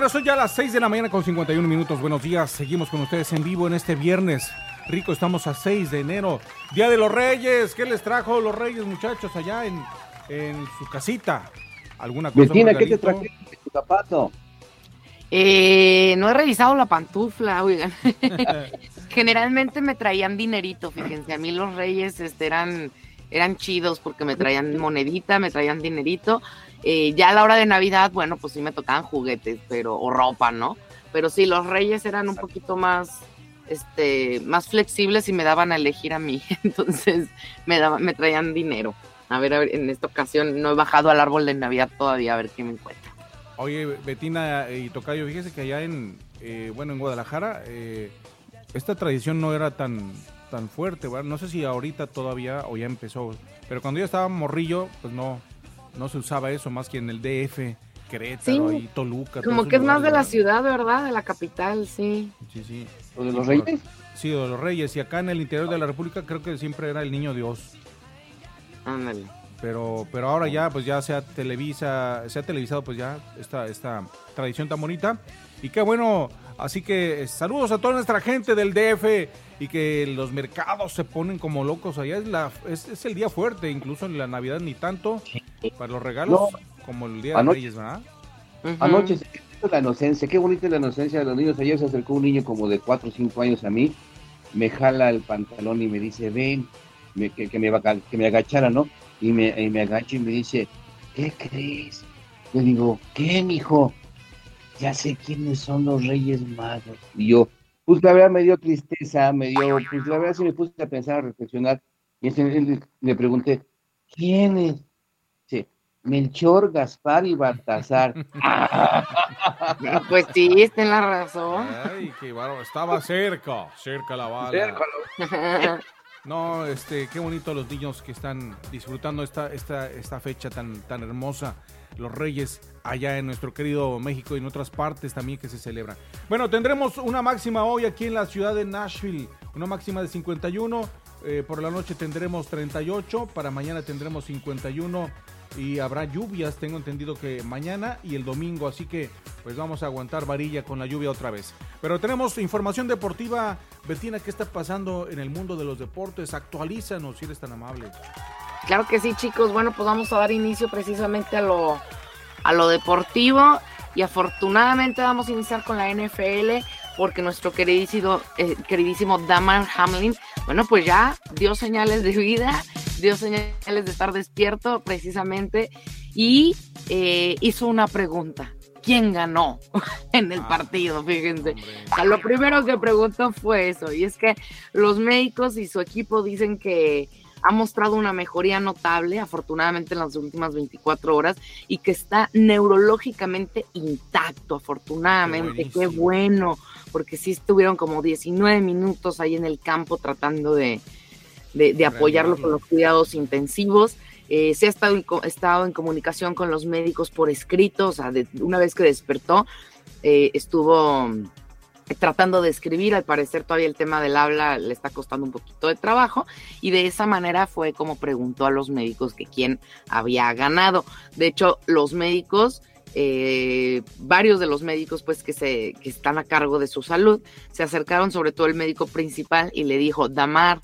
Son ya las 6 de la mañana con 51 minutos. Buenos días. Seguimos con ustedes en vivo en este viernes. Rico, estamos a 6 de enero. Día de los Reyes. ¿Qué les trajo los Reyes, muchachos, allá en, en su casita? ¿Alguna cosa? ¿qué te trajo tu zapato? Eh, no he revisado la pantufla, oigan. Generalmente me traían dinerito, fíjense. A mí los reyes este, eran, eran chidos porque me traían monedita, me traían dinerito. Eh, ya a la hora de Navidad, bueno, pues sí me tocaban juguetes, pero, o ropa, ¿no? Pero sí, los reyes eran un poquito más, este, más flexibles y me daban a elegir a mí. Entonces me, daban, me traían dinero. A ver, a ver, en esta ocasión no he bajado al árbol de Navidad todavía a ver qué me encuentro. Oye, Betina y Tocayo, fíjese que allá en, eh, bueno, en Guadalajara, eh, esta tradición no era tan, tan fuerte, ¿verdad? No sé si ahorita todavía o ya empezó, pero cuando yo estaba morrillo, pues no, no se usaba eso, más que en el DF, Querétaro y Toluca. Como que es más de la ciudad, ¿verdad? De la capital, sí. Sí, sí. ¿O de los reyes? Sí, de los reyes. Y acá en el interior de la República creo que siempre era el niño Dios. Ándale. Pero, pero ahora ya, pues ya se ha televisa, se ha televisado pues ya esta, esta tradición tan bonita. Y qué bueno, así que saludos a toda nuestra gente del DF y que los mercados se ponen como locos allá. Es, la, es, el día fuerte, incluso en la Navidad ni tanto para los regalos como el día de Reyes, ¿verdad? Anoche la inocencia, qué bonita la inocencia de los niños. Ayer se acercó un niño como de 4 o 5 años a mí, me jala el pantalón y me dice, ven, que, que, me, que me agachara, ¿no? y me, y me agacho y me dice, ¿qué crees? Yo digo, ¿qué, mijo? Ya sé quiénes son los Reyes Magos. Y yo, pues la verdad me dio tristeza, me dio, pues la verdad sí me puse a pensar, a reflexionar. Y entonces le pregunté, ¿quiénes? Melchor, Gaspar y Baltasar. pues sí, está en la razón. Ay, qué bueno, estaba cerca, cerca la bala. Cerca. No, este, qué bonito los niños que están disfrutando esta, esta, esta fecha tan, tan hermosa. Los Reyes allá en nuestro querido México y en otras partes también que se celebran. Bueno, tendremos una máxima hoy aquí en la ciudad de Nashville, una máxima de 51. Eh, por la noche tendremos 38, para mañana tendremos 51 y habrá lluvias, tengo entendido que mañana y el domingo, así que pues vamos a aguantar varilla con la lluvia otra vez. Pero tenemos información deportiva, Betina, ¿qué está pasando en el mundo de los deportes? Actualízanos si eres tan amable. Claro que sí, chicos. Bueno, pues vamos a dar inicio precisamente a lo, a lo deportivo y afortunadamente vamos a iniciar con la NFL porque nuestro queridísimo, eh, queridísimo Damar Hamlin, bueno, pues ya dio señales de vida, dio señales de estar despierto precisamente y eh, hizo una pregunta. ¿Quién ganó en el ah, partido? Fíjense. lo primero que preguntó fue eso, y es que los médicos y su equipo dicen que ha mostrado una mejoría notable, afortunadamente en las últimas 24 horas, y que está neurológicamente intacto, afortunadamente. Qué, bueno, porque sí estuvieron como 19 minutos ahí en el campo tratando de, apoyarlo con los cuidados intensivos. Eh, se ha estado en, estado en comunicación con los médicos por escrito, o sea, una vez que despertó, eh, estuvo tratando de escribir, al parecer todavía el tema del habla le está costando un poquito de trabajo y de esa manera fue como preguntó a los médicos que quién había ganado. De hecho, los médicos, eh, varios de los médicos pues que, se, que están a cargo de su salud, se acercaron sobre todo el médico principal y le dijo, Damar,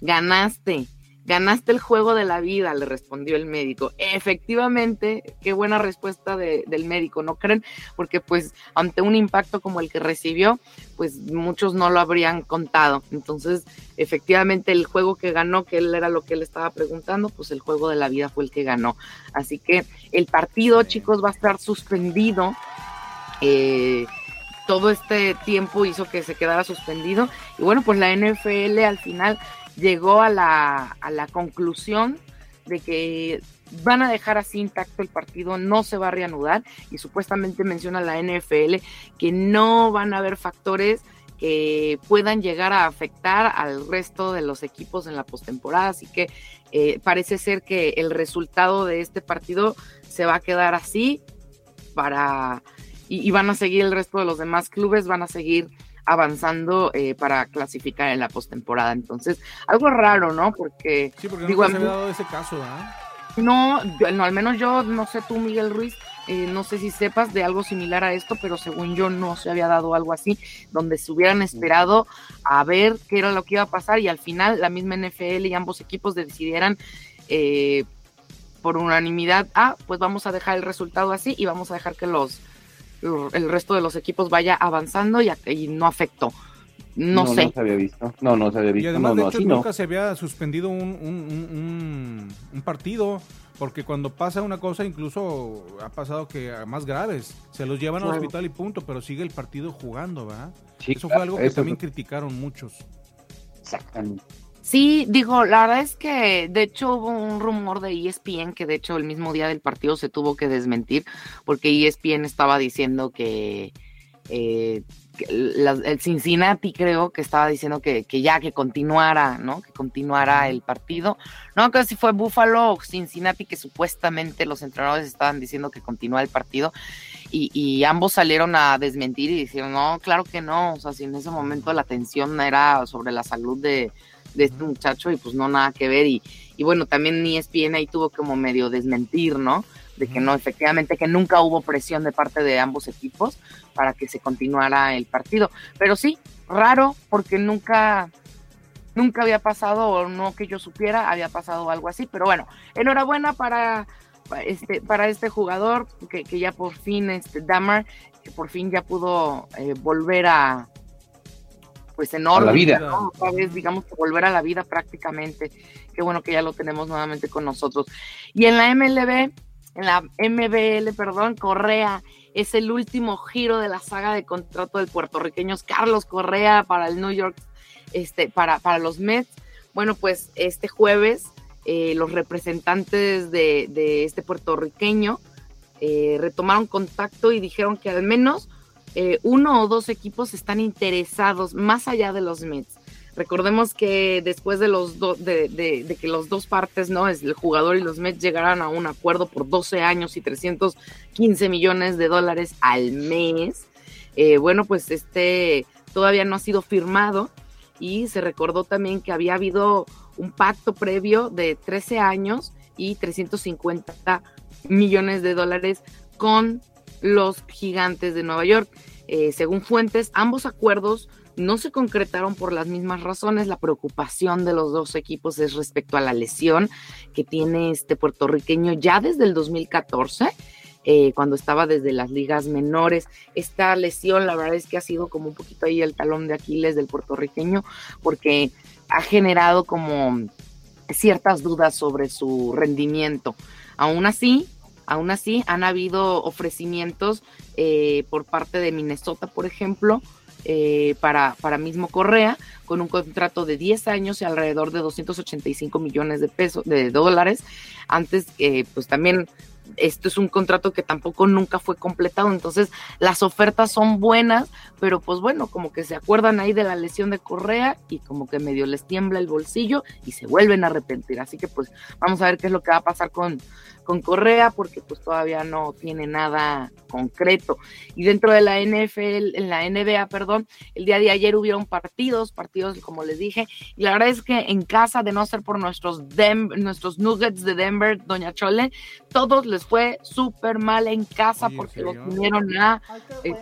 ganaste, Ganaste el juego de la vida, le respondió el médico. Efectivamente, qué buena respuesta del médico, ¿no creen? Porque pues ante un impacto como el que recibió, pues muchos no lo habrían contado. Entonces, efectivamente, el juego que ganó, que él era lo que él estaba preguntando, pues el juego de la vida fue el que ganó. Así que el partido, chicos, va a estar suspendido. Eh, todo este tiempo hizo que se quedara suspendido. Y bueno, pues la NFL al final llegó a la, a la conclusión de que van a dejar así intacto el partido, no se va a reanudar y supuestamente menciona la NFL que no van a haber factores que puedan llegar a afectar al resto de los equipos en la postemporada, así que eh, parece ser que el resultado de este partido se va a quedar así para y, y van a seguir el resto de los demás clubes, van a seguir avanzando eh, para clasificar en la postemporada. Entonces, algo raro, ¿no? Porque, sí, porque no se había dado ese caso, No, no, al menos yo, no sé tú, Miguel Ruiz, eh, no sé si sepas de algo similar a esto, pero según yo no se había dado algo así, donde se hubieran esperado a ver qué era lo que iba a pasar y al final la misma NFL y ambos equipos decidieran eh, por unanimidad, ah, pues vamos a dejar el resultado así y vamos a dejar que los el resto de los equipos vaya avanzando y, no afectó. no, sé. No se había visto. No, no se había visto. Y además, no, de hecho, nunca se había suspendido un, un, un, partido. Porque cuando pasa una cosa, incluso ha pasado que a más graves, se los llevan al hospital y punto, pero sigue el partido jugando, ¿verdad? Eso fue algo que también criticaron muchos. Exactamente. Sí, digo, la verdad es que de hecho hubo un rumor de ESPN que de hecho el mismo día del partido se tuvo que desmentir porque ESPN estaba diciendo que, eh, el Cincinnati creo que estaba diciendo que, ya que continuara, ¿no? Que continuara el partido. No creo si fue Buffalo o Cincinnati que supuestamente los entrenadores estaban diciendo que continúa el partido y, y, ambos salieron a desmentir y dijeron, no, claro que no, o sea, si en ese momento la atención era sobre la salud de, de este muchacho y pues no nada que ver y, y bueno, también ESPN ahí tuvo como medio desmentir, ¿no? De que no, efectivamente, que nunca hubo presión de parte de ambos equipos para que se continuara el partido. Pero sí, raro, porque nunca, nunca había pasado, o no que yo supiera, había pasado algo así. Pero bueno, enhorabuena para este, para este jugador, que, que ya por fin, este Damar, que por fin ya pudo eh, volver a, pues enorme. la vida. vez, digamos que volver a la vida prácticamente. Qué bueno que ya lo tenemos nuevamente con nosotros. Y en la MLB, en la MBL, perdón, Correa es el último giro de la saga de contrato del puertorriqueño Carlos Correa para el New York, este, para, para los Mets. Bueno, pues este jueves eh, los representantes de, este puertorriqueño eh, retomaron contacto y dijeron que al menos eh, uno o dos equipos están interesados más allá de los Mets. Recordemos que después de los de, que los dos partes, ¿no? Es el jugador y los Mets llegaran a un acuerdo por 12 años y 315 millones de dólares al mes. Eh, bueno, pues este todavía no ha sido firmado y se recordó también que había habido un pacto previo de 13 años y 350 millones de dólares con los gigantes de Nueva York. Eh, según fuentes, ambos acuerdos no se concretaron por las mismas razones. La preocupación de los dos equipos es respecto a la lesión que tiene este puertorriqueño ya desde el 2014. Eh, cuando estaba desde las ligas menores. Esta lesión, la verdad es que ha sido como un poquito ahí el talón de Aquiles del puertorriqueño, porque ha generado como ciertas dudas sobre su rendimiento. Aún así, Aún así, han habido ofrecimientos eh, por parte de Minnesota, por ejemplo, eh, para, para mismo Correa, con un contrato de 10 años y alrededor de 285 millones de pesos, de dólares. Antes, eh, pues también esto es un contrato que tampoco nunca fue completado, entonces las ofertas son buenas, pero pues bueno, como que se acuerdan ahí de la lesión de Correa y como que medio les tiembla el bolsillo y se vuelven a arrepentir, así que pues vamos a ver qué es lo que va a pasar con, con Correa, porque pues todavía no tiene nada concreto. Y dentro de la NFL, en la NBA, perdón, el día de ayer hubieron partidos, partidos como les dije, y la verdad es que en casa, de no ser por nuestros, nuestros Nuggets de Denver, Doña Chole, todos les fue súper mal en casa porque los vinieron a... Eh,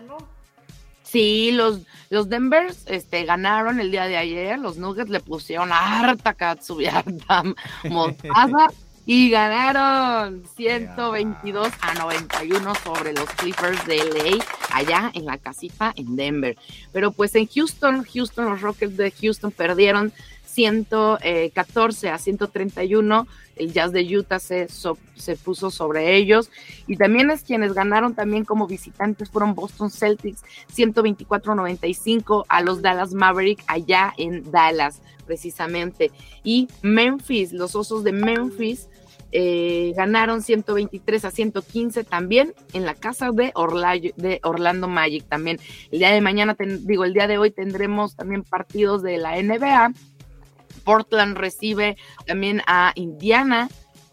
sí, los, los Denvers este, ganaron el día de ayer, los Nuggets le pusieron harta katsubi, harta mostaza y ganaron 122 a 91 sobre los Clippers de LA allá en la casita en Denver. Pero pues en Houston, Houston, los Rockets de Houston perdieron 114 a 131. El Jazz de Utah se, se puso sobre ellos. Y también es quienes ganaron también como visitantes fueron Boston Celtics 124 a 95 a los Dallas Maverick allá en Dallas precisamente. Y Memphis, los Osos de Memphis eh, ganaron 123 a 115 también en la casa de, de Orlando Magic también. El día de mañana, digo, el día de hoy tendremos también partidos de la NBA. Portland recibe también a Indiana.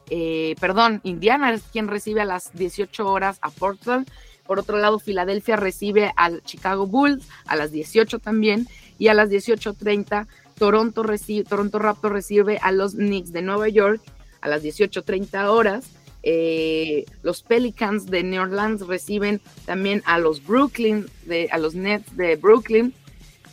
Eh, perdón, Indiana es quien recibe a las 18 horas a Portland. Por otro lado, Filadelfia recibe al Chicago Bulls a las 18 también. Y a las 18.30, Toronto, recibe, Toronto Raptors recibe a los Knicks de Nueva York a las 18.30 horas. Eh, los Pelicans de New Orleans reciben también a los Brooklyn, de, a los Nets de Brooklyn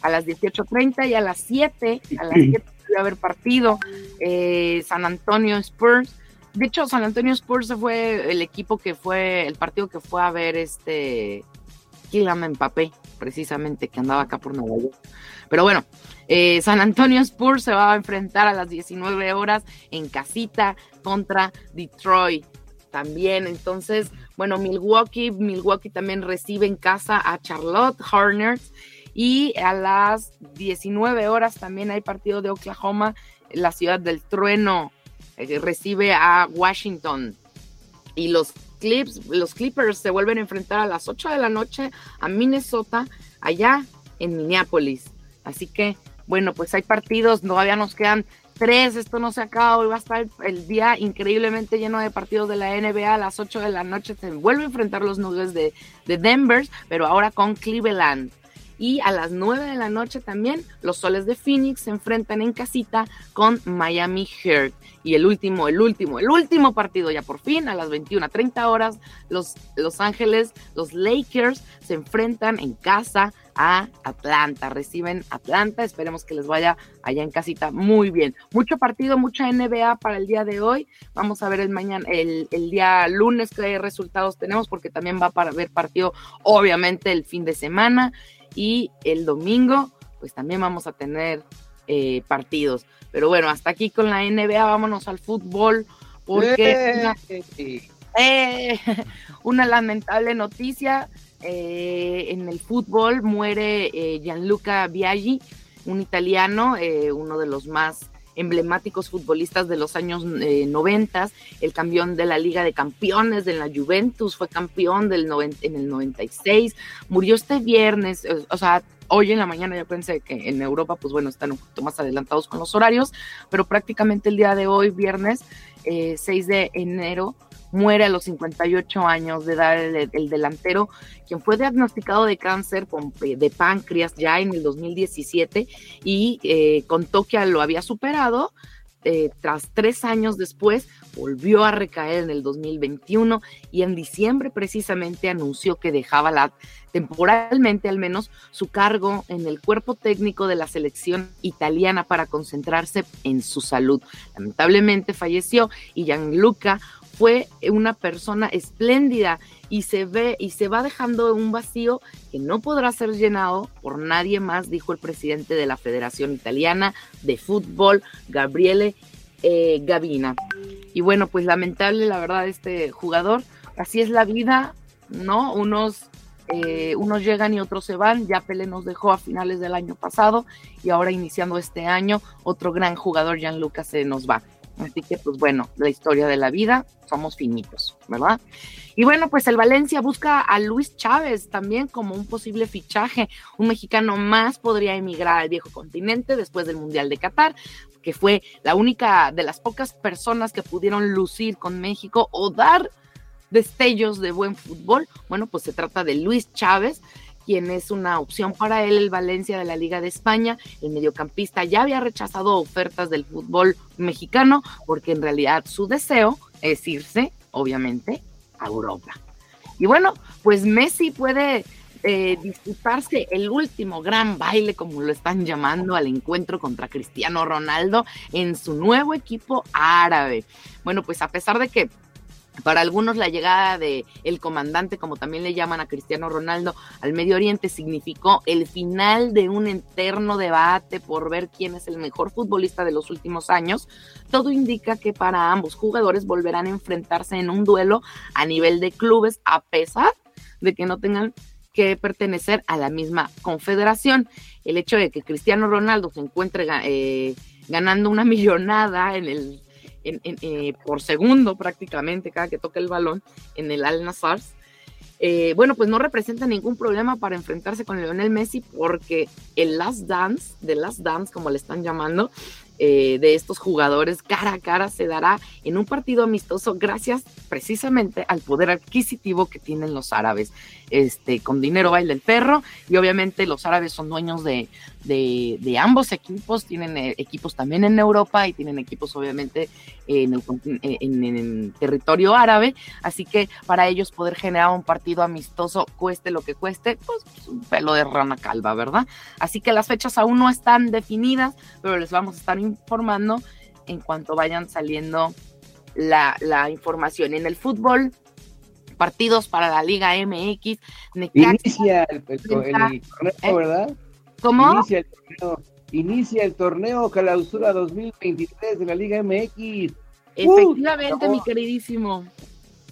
a las 18.30 y a las 7, a las 7 a haber partido eh, San Antonio Spurs. De hecho, San Antonio Spurs fue el equipo que fue, el partido que fue a ver este Kylian Mbappé, precisamente, que andaba acá por Nueva York. Pero bueno, eh, San Antonio Spurs se va a enfrentar a las 19 horas en casita contra Detroit también. Entonces, bueno, Milwaukee, Milwaukee también recibe en casa a Charlotte Hornets y a las 19 horas también hay partido de Oklahoma, la ciudad del trueno eh, recibe a Washington y los Clips, los Clippers se vuelven a enfrentar a las 8 de la noche a Minnesota, allá en Minneapolis. Así que, bueno, pues hay partidos, todavía nos quedan tres, esto no se acaba, hoy va a estar el día increíblemente lleno de partidos de la NBA a las 8 de la noche, se vuelve a enfrentar los Nuggets de, de Denver, pero ahora con Cleveland. Y a las 9 de la noche también los soles de Phoenix se enfrentan en casita con Miami Heat. Y el último, el último, el último partido ya por fin a las 21.30 horas, los Los Ángeles, los Lakers se enfrentan en casa a Atlanta. Reciben Atlanta. Esperemos que les vaya allá en casita muy bien. Mucho partido, mucha NBA para el día de hoy. Vamos a ver el mañana, el, el día lunes qué resultados tenemos, porque también va para ver partido, obviamente, el fin de semana y el domingo pues también vamos a tener eh, partidos. Pero bueno, hasta aquí con la NBA, vámonos al fútbol porque eh, una, lamentable noticia eh, en el fútbol muere Gianluca Biaggi, un italiano, uno de los más emblemáticos futbolistas de los años eh, 90, el campeón de la Liga de Campeones de la Juventus, fue campeón del en el 96, murió este viernes, eh, o sea, hoy en la mañana yo pensé que en Europa, pues bueno, están un poquito más adelantados con los horarios, pero prácticamente el día de hoy, viernes 6 eh, de enero, muere a los 58 años de edad el, delantero, quien fue diagnosticado de cáncer de páncreas ya en el 2017 y eh, contó que lo había superado. Eh, tras tres años después, volvió a recaer en el 2021 y en diciembre precisamente anunció que dejaba temporalmente al menos su cargo en el cuerpo técnico de la selección italiana para concentrarse en su salud. Lamentablemente falleció y Gianluca fue una persona espléndida y se ve y se va dejando un vacío que no podrá ser llenado por nadie más, dijo el presidente de la Federación Italiana de Fútbol, Gabriele eh, Gavina. Y bueno, pues lamentable la verdad este jugador, así es la vida, ¿no? Unos eh, unos llegan y otros se van. Ya Pele nos dejó a finales del año pasado y ahora iniciando este año, otro gran jugador, Gianluca, se nos va. Así que, pues bueno, la historia de la vida, somos finitos, ¿verdad? Y bueno, pues el Valencia busca a Luis Chávez también como un posible fichaje. Un mexicano más podría emigrar al viejo continente después del Mundial de Qatar, que fue la única de las pocas personas que pudieron lucir con México o dar destellos de buen fútbol. Bueno, pues se trata de Luis Chávez, quien es una opción para él, el Valencia de la Liga de España. El mediocampista ya había rechazado ofertas del fútbol mexicano porque en realidad su deseo es irse, obviamente, a Europa. Y bueno, pues Messi puede eh, disputarse el último gran baile, como lo están llamando, al encuentro contra Cristiano Ronaldo en su nuevo equipo árabe. Bueno, pues a pesar de que para algunos la llegada de el comandante, como también le llaman a Cristiano Ronaldo, al Medio Oriente significó el final de un eterno debate por ver quién es el mejor futbolista de los últimos años. Todo indica que para ambos jugadores volverán a enfrentarse en un duelo a nivel de clubes a pesar de que no tengan que pertenecer a la misma confederación. El hecho de que Cristiano Ronaldo se encuentre eh, ganando una millonada en el eh, por segundo prácticamente cada que toca el balón en el Al Nassr. Eh, bueno, pues no representa ningún problema para enfrentarse con Lionel Messi porque el Last Dance, de Last Dance como le están llamando, eh, de estos jugadores cara a cara se dará en un partido amistoso gracias precisamente al poder adquisitivo que tienen los árabes. Este, con dinero baila el perro y obviamente los árabes son dueños de, de, ambos equipos, tienen eh, equipos también en Europa y tienen equipos obviamente en el, en, en territorio árabe, así que para ellos poder generar un partido amistoso, cueste lo que cueste, pues un pelo de rana calva, ¿verdad? Así que las fechas aún no están definidas, pero les vamos a estar informando en cuanto vayan saliendo la, la información. En el fútbol partidos para la Liga MX. Inicia el, ¿eh? ¿verdad? ¿Cómo? Inicia el torneo, inicia el torneo clausura 2023 de la Liga MX. Efectivamente, mi queridísimo.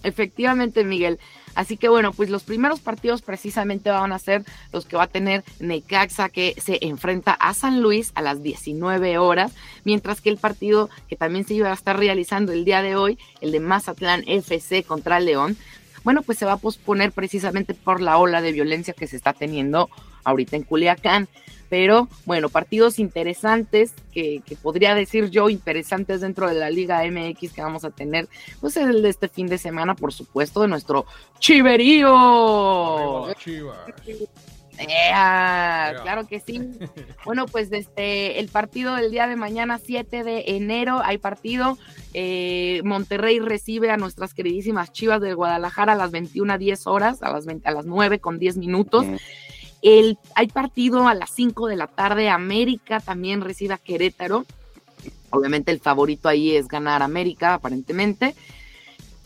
Efectivamente, Miguel. Así que bueno, pues los primeros partidos precisamente van a ser los que va a tener Necaxa que se enfrenta a San Luis a las 19 horas, mientras que el partido que también se iba a estar realizando el día de hoy, el de Mazatlán FC contra León, bueno, pues se va a posponer precisamente por la ola de violencia que se está teniendo ahorita en Culiacán. Pero bueno, partidos interesantes que, podría decir yo interesantes dentro de la Liga MX que vamos a tener, pues el de este fin de semana, por supuesto, de nuestro Chiverío. Claro que sí. Bueno, pues desde el partido del día de mañana, 7 de enero, hay partido. Eh, Monterrey recibe a nuestras queridísimas Chivas de Guadalajara a las 21 a 10 horas, a las, a las 9 con 10 minutos. El, hay partido a las 5 de la tarde, América también recibe a Querétaro. Obviamente el favorito ahí es ganar América, aparentemente.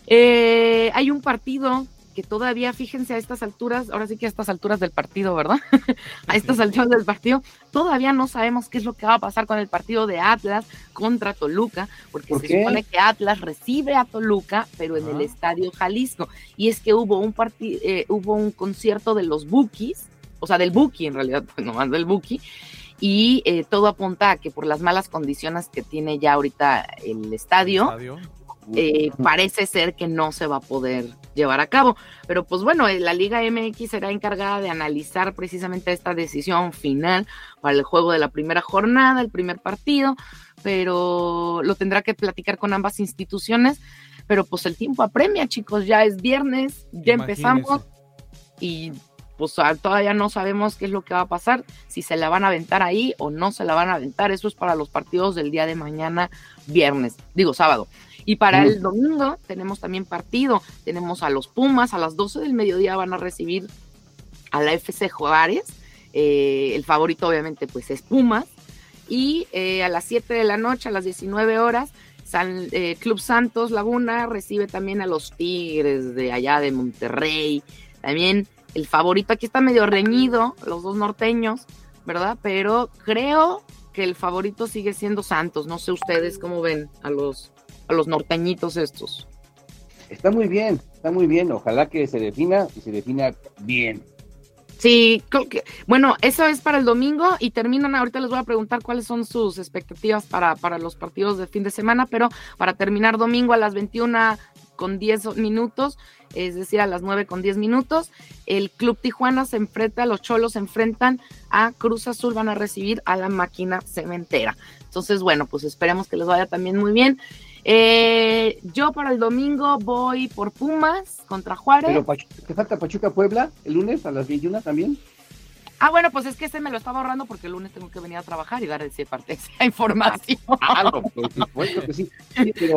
Eh, hay un partido que todavía, fíjense a estas alturas, ahora sí que a estas alturas del partido, ¿verdad? a estas alturas del partido, todavía no sabemos qué es lo que va a pasar con el partido de Atlas contra Toluca, porque se supone que Atlas recibe a Toluca, pero en el Estadio Jalisco. Y es que hubo un partido, eh, hubo un concierto de los Bookies o sea, del Buki en realidad, pues nomás del Buki, y eh, todo apunta a que por las malas condiciones que tiene ya ahorita el estadio, eh, parece ser que no se va a poder llevar a cabo. Pero pues bueno, eh, la Liga MX será encargada de analizar precisamente esta decisión final para el juego de la primera jornada, el primer partido, pero lo tendrá que platicar con ambas instituciones. Pero pues el tiempo apremia, chicos, ya es viernes, ya empezamos y pues todavía no sabemos qué es lo que va a pasar, si se la van a aventar ahí o no se la van a aventar. Eso es para los partidos del día de mañana, viernes, digo sábado. Y para el domingo tenemos también partido, tenemos a los Pumas, a las 12 del mediodía van a recibir a la FC Juárez, eh, el favorito obviamente pues es Pumas, y eh, a las 7 de la noche, a las 19 horas, eh, Club Santos Laguna recibe también a los Tigres de allá de Monterrey, también el favorito. Aquí está medio reñido, los dos norteños, ¿verdad? Pero creo que el favorito sigue siendo Santos. No sé ustedes cómo ven a los, a los norteñitos estos. Está muy bien, está muy bien. Ojalá que se defina y se defina bien. Sí, bueno, eso es para el domingo y terminan, ahorita les voy a preguntar cuáles son sus expectativas para, para los partidos de fin de semana, pero para terminar domingo a las 21 con 10 minutos, es decir, a las 9 con 10 minutos. El Club Tijuana se enfrenta, los Cholos se enfrentan a Cruz Azul, van a recibir a la máquina cementera. Entonces, bueno, pues esperemos que les vaya también muy bien. Eh, yo para el domingo voy por Pumas contra Juárez. Pero ¿te falta Pachuca Puebla el lunes a las 21 también? Ah, bueno, pues es que este me lo estaba ahorrando porque el lunes tengo que venir a trabajar y dar ese parte esa información. Ah, no, por supuesto que sí.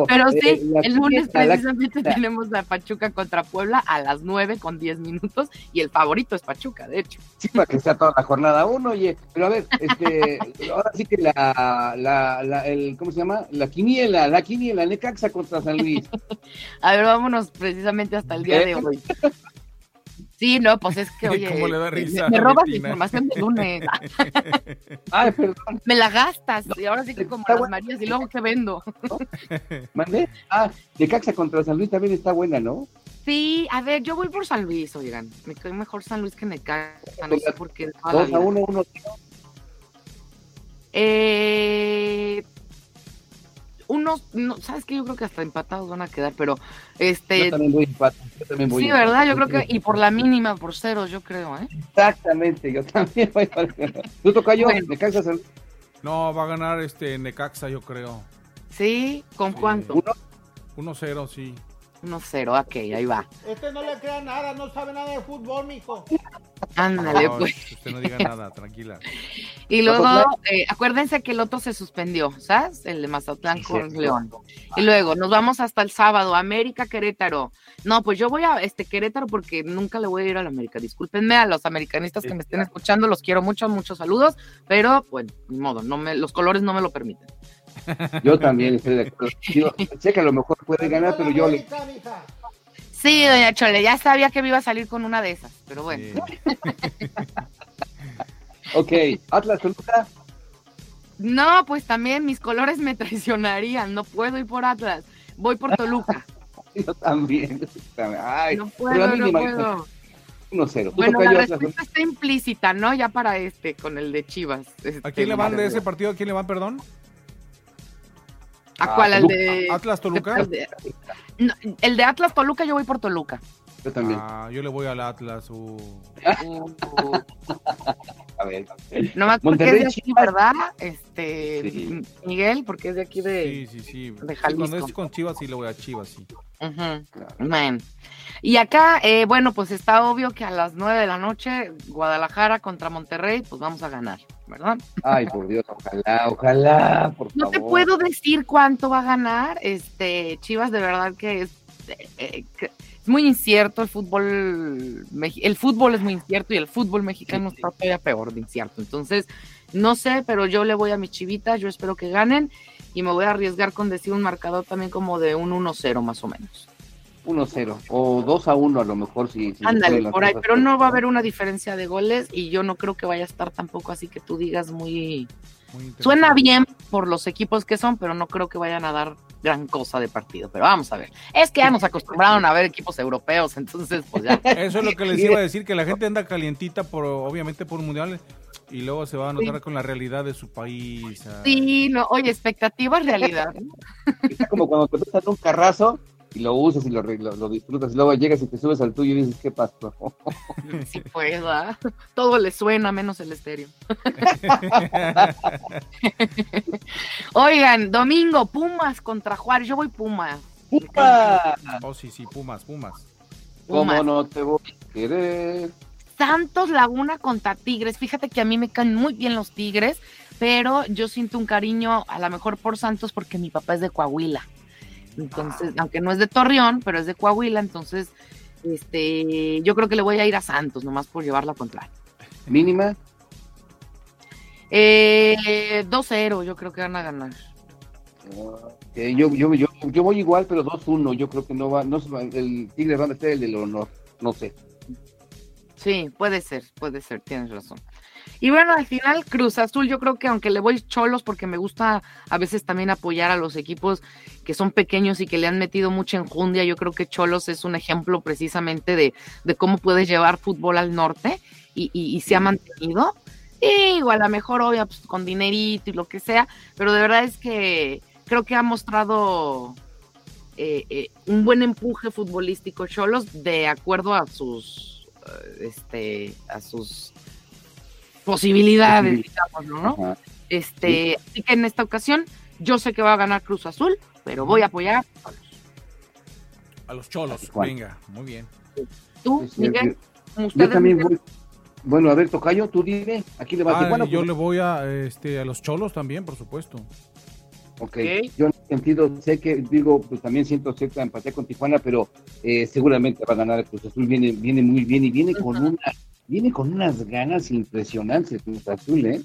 pero, sí, eh, el lunes precisamente tenemos a Pachuca contra Puebla a las 9 con 10 minutos y el favorito es Pachuca, de hecho. Sí, para que sea toda la jornada uno, oye, pero a ver, este, ahora sí que la, la, la, el, ¿cómo se llama? La quiniela, la quiniela, Necaxa contra San Luis. a ver, vámonos precisamente hasta el día de hoy. Sí, no, pues es que, oye, ¿Cómo le da risa me, robas la información de lunes. Ay, perdón. Me la gastas, y ahora sí que como las Marías, y luego que vendo. ¿Mandé? Ah, de Caxa contra San Luis también está buena, ¿no? Sí, a ver, yo voy por San Luis, oigan. Me quedo mejor San Luis que Necaxa, no sé por qué. Dos a uno, uno. Eh, unos, no, sabes que yo creo que hasta empatados van a quedar, pero este. Yo también voy empate, yo también voy Sí, ¿verdad? Yo creo que, y por la mínima, por cero, yo creo, ¿eh? Exactamente, yo también voy para ¿Tú toca yo? Necaxa No, va a ganar este Necaxa, yo creo. ¿Sí? ¿Con cuánto? ¿Uno? 1-0, sí. 1-0, ok, ahí va. Este no le crea nada, no sabe nada de fútbol, mijo. Ándale, pues. Usted no diga nada, tranquila. Y luego, eh, acuérdense que el otro se suspendió, ¿sabes? El de Mazatlán con León. Y luego, nos vamos hasta el sábado, América Querétaro. No, pues yo voy a este Querétaro porque nunca le voy a ir a la América. Discúlpenme a los americanistas que me estén escuchando, los quiero mucho, muchos saludos, pero bueno, ni modo, no me, los colores no me lo permiten. Yo también estoy de acuerdo. sé que a lo mejor puede ganar, pero yo le... Sí, doña Chole, ya sabía que me iba a salir con una de esas, pero bueno. Sí. Ok, Atlas Toluca. No, pues también mis colores me traicionarían, no puedo ir por Atlas, voy por Toluca. Yo también. yo. Ay, No puedo, no mínima, puedo. 1-0. ¿Tú, Bueno, la Atlas respuesta está implícita, ¿no? Ya para este, con el de Chivas. ¿A Este, quién le van de ese partido? ¿A quién le van, perdón? ¿A cuál? ¿Al de, ¿Atlas Toluca? el de- no, el de Atlas Toluca, yo voy por Toluca. Yo también. Ah, yo le voy al Atlas. uh. Uh, A ver. no más porque Monterrey, es de aquí, Chivas. ¿verdad? Este, Sí. Miguel, porque es de aquí de... Sí, sí, sí. de Sí, cuando Jalisco. es con Chivas, sí le voy a Chivas, sí. Ujú. Claro. Man. Y acá, eh, bueno, pues está obvio que a las 9 de la noche, Guadalajara contra Monterrey, pues vamos a ganar, ¿verdad? Ay, por Dios, ojalá, ojalá, por No favor. te puedo decir cuánto va a ganar. Este, Chivas, de verdad que es, eh, eh, que es muy incierto el fútbol. El fútbol es muy incierto y el fútbol mexicano está todavía peor de incierto. Entonces, no sé, pero yo le voy a mis chivitas. Yo espero que ganen y me voy a arriesgar con decir un marcador también como de un 1-0 más o menos. 1-0 o 2-1 a lo mejor si, Ándale, por ahí, pero no va a haber una diferencia de goles y yo no creo que vaya a estar tampoco así que tú digas muy... Suena bien por los equipos que son, pero no creo que vayan a dar gran cosa de partido. Pero vamos a ver. Es que ya nos acostumbraron a ver equipos europeos, entonces pues ya. Eso es lo que les iba a decir, que la gente anda calientita por, obviamente, por un mundial y luego se va a notar con la realidad de su país. ah. Sí, no, oye, expectativa, realidad. ¿no? Está como cuando te pesan un carrazo y lo usas y lo, lo, lo disfrutas y luego llegas y te subes al tuyo y dices, ¿qué pasó? Sí, pues, ¿verdad? Todo le suena menos el estéreo. Oigan, domingo, Pumas contra Juárez. Yo voy Pumas. ¡Pupa! oh, sí, sí, Pumas, Pumas. ¿Cómo Pumas. no te voy a querer? Santos Laguna contra Tigres. Fíjate que a mí me caen muy bien los Tigres, pero yo siento un cariño a lo mejor por Santos porque mi papá es de Coahuila. Entonces, aunque no es de Torreón, pero es de Coahuila, entonces este, yo creo que le voy a ir a Santos nomás por llevar la contraria. ¿Mínima? Eh, 2-0, yo creo que van a ganar. Eh, yo, yo, yo, yo voy igual, pero 2-1. Yo creo que no va, no el Tigre va a meter el del honor. No sé. Sí, puede ser, puede ser, tienes razón. Y bueno, al final Cruz Azul, yo creo que aunque le voy cholos porque me gusta a veces también apoyar a los equipos que son pequeños y que le han metido mucha enjundia, yo creo que Cholos es un ejemplo precisamente de, de cómo puedes llevar fútbol al norte y, y- y se ha mantenido. Y igual a lo mejor, obvio, pues, con dinerito y lo que sea, pero de verdad es que creo que ha mostrado eh, eh, un buen empuje futbolístico Cholos de acuerdo a sus eh, este a sus posibilidades, digamos, ¿no? Ajá. Este, así que en esta ocasión yo sé que va a ganar Cruz Azul, pero voy a apoyar a Cholos. A los cholos, Juan. venga, muy bien. Tú, Miguel, como Yo ustedes también voy. Bueno, a ver, Tocayo, tú dime. Aquí le vas Ah, bueno, yo pues, le voy a, este, a los cholos también, por supuesto. Ok, Ok. yo en ese sentido sé que, digo, pues también siento cierta empatía con Tijuana, pero eh, seguramente va a ganar el Cruz Azul, viene, viene muy bien y viene con una, viene con unas ganas impresionantes el Cruz Azul, ¿eh?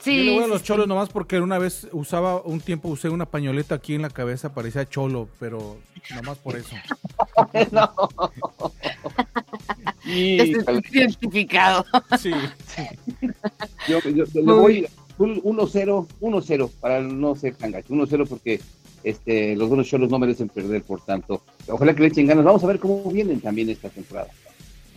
Sí, yo le voy a los sí. cholos nomás porque una vez usaba, un tiempo usé una pañoleta aquí en la cabeza, parecía cholo, pero nomás por eso. Te sentí identificado. Sí. Yo, yo- yo le voy full 1-0, 1-0, para no ser tan gacho, 1-0 porque este, los buenos cholos no merecen perder, por tanto. Ojalá que le echen ganas. Vamos a ver cómo vienen también esta temporada.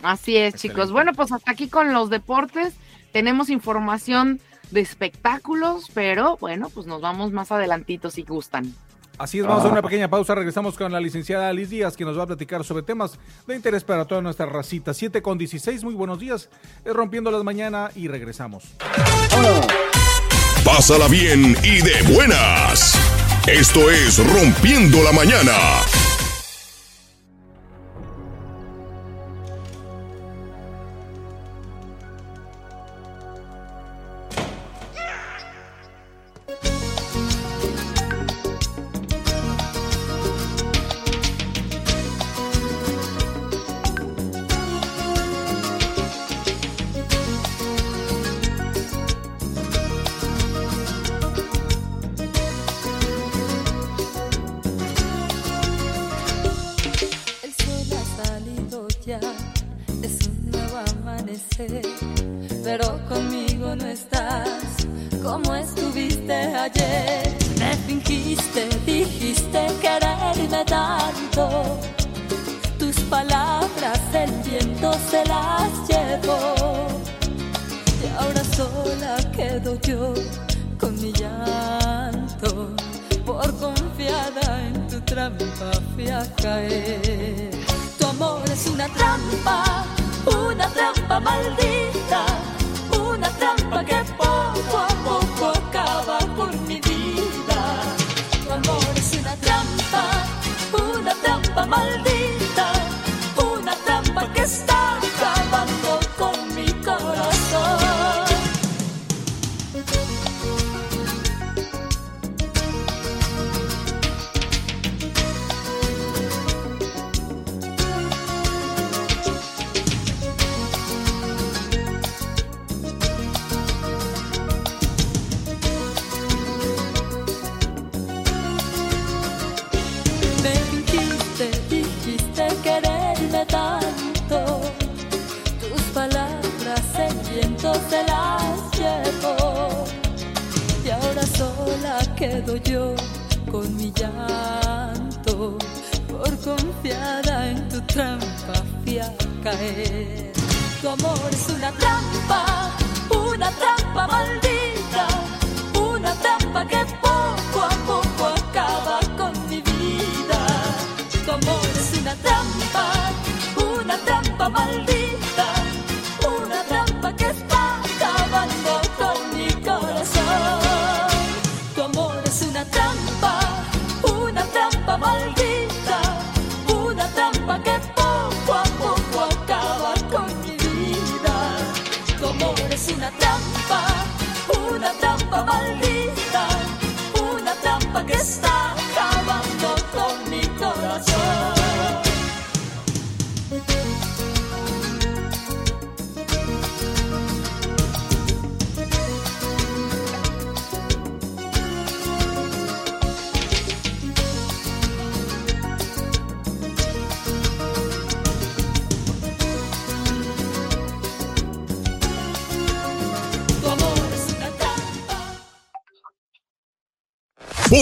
Así es, Excelente. chicos. Bueno, pues hasta aquí con los deportes. Tenemos información de espectáculos, pero bueno, pues nos vamos más adelantito si gustan. Así es, vamos a hacer una pequeña pausa. Regresamos con la licenciada Alice Díaz, que nos va a platicar sobre temas de interés para toda nuestra racita. 7 con 16, muy buenos días. Es Rompiendo las Mañanas y regresamos. Pásala bien y de buenas. Esto es Rompiendo la Mañana.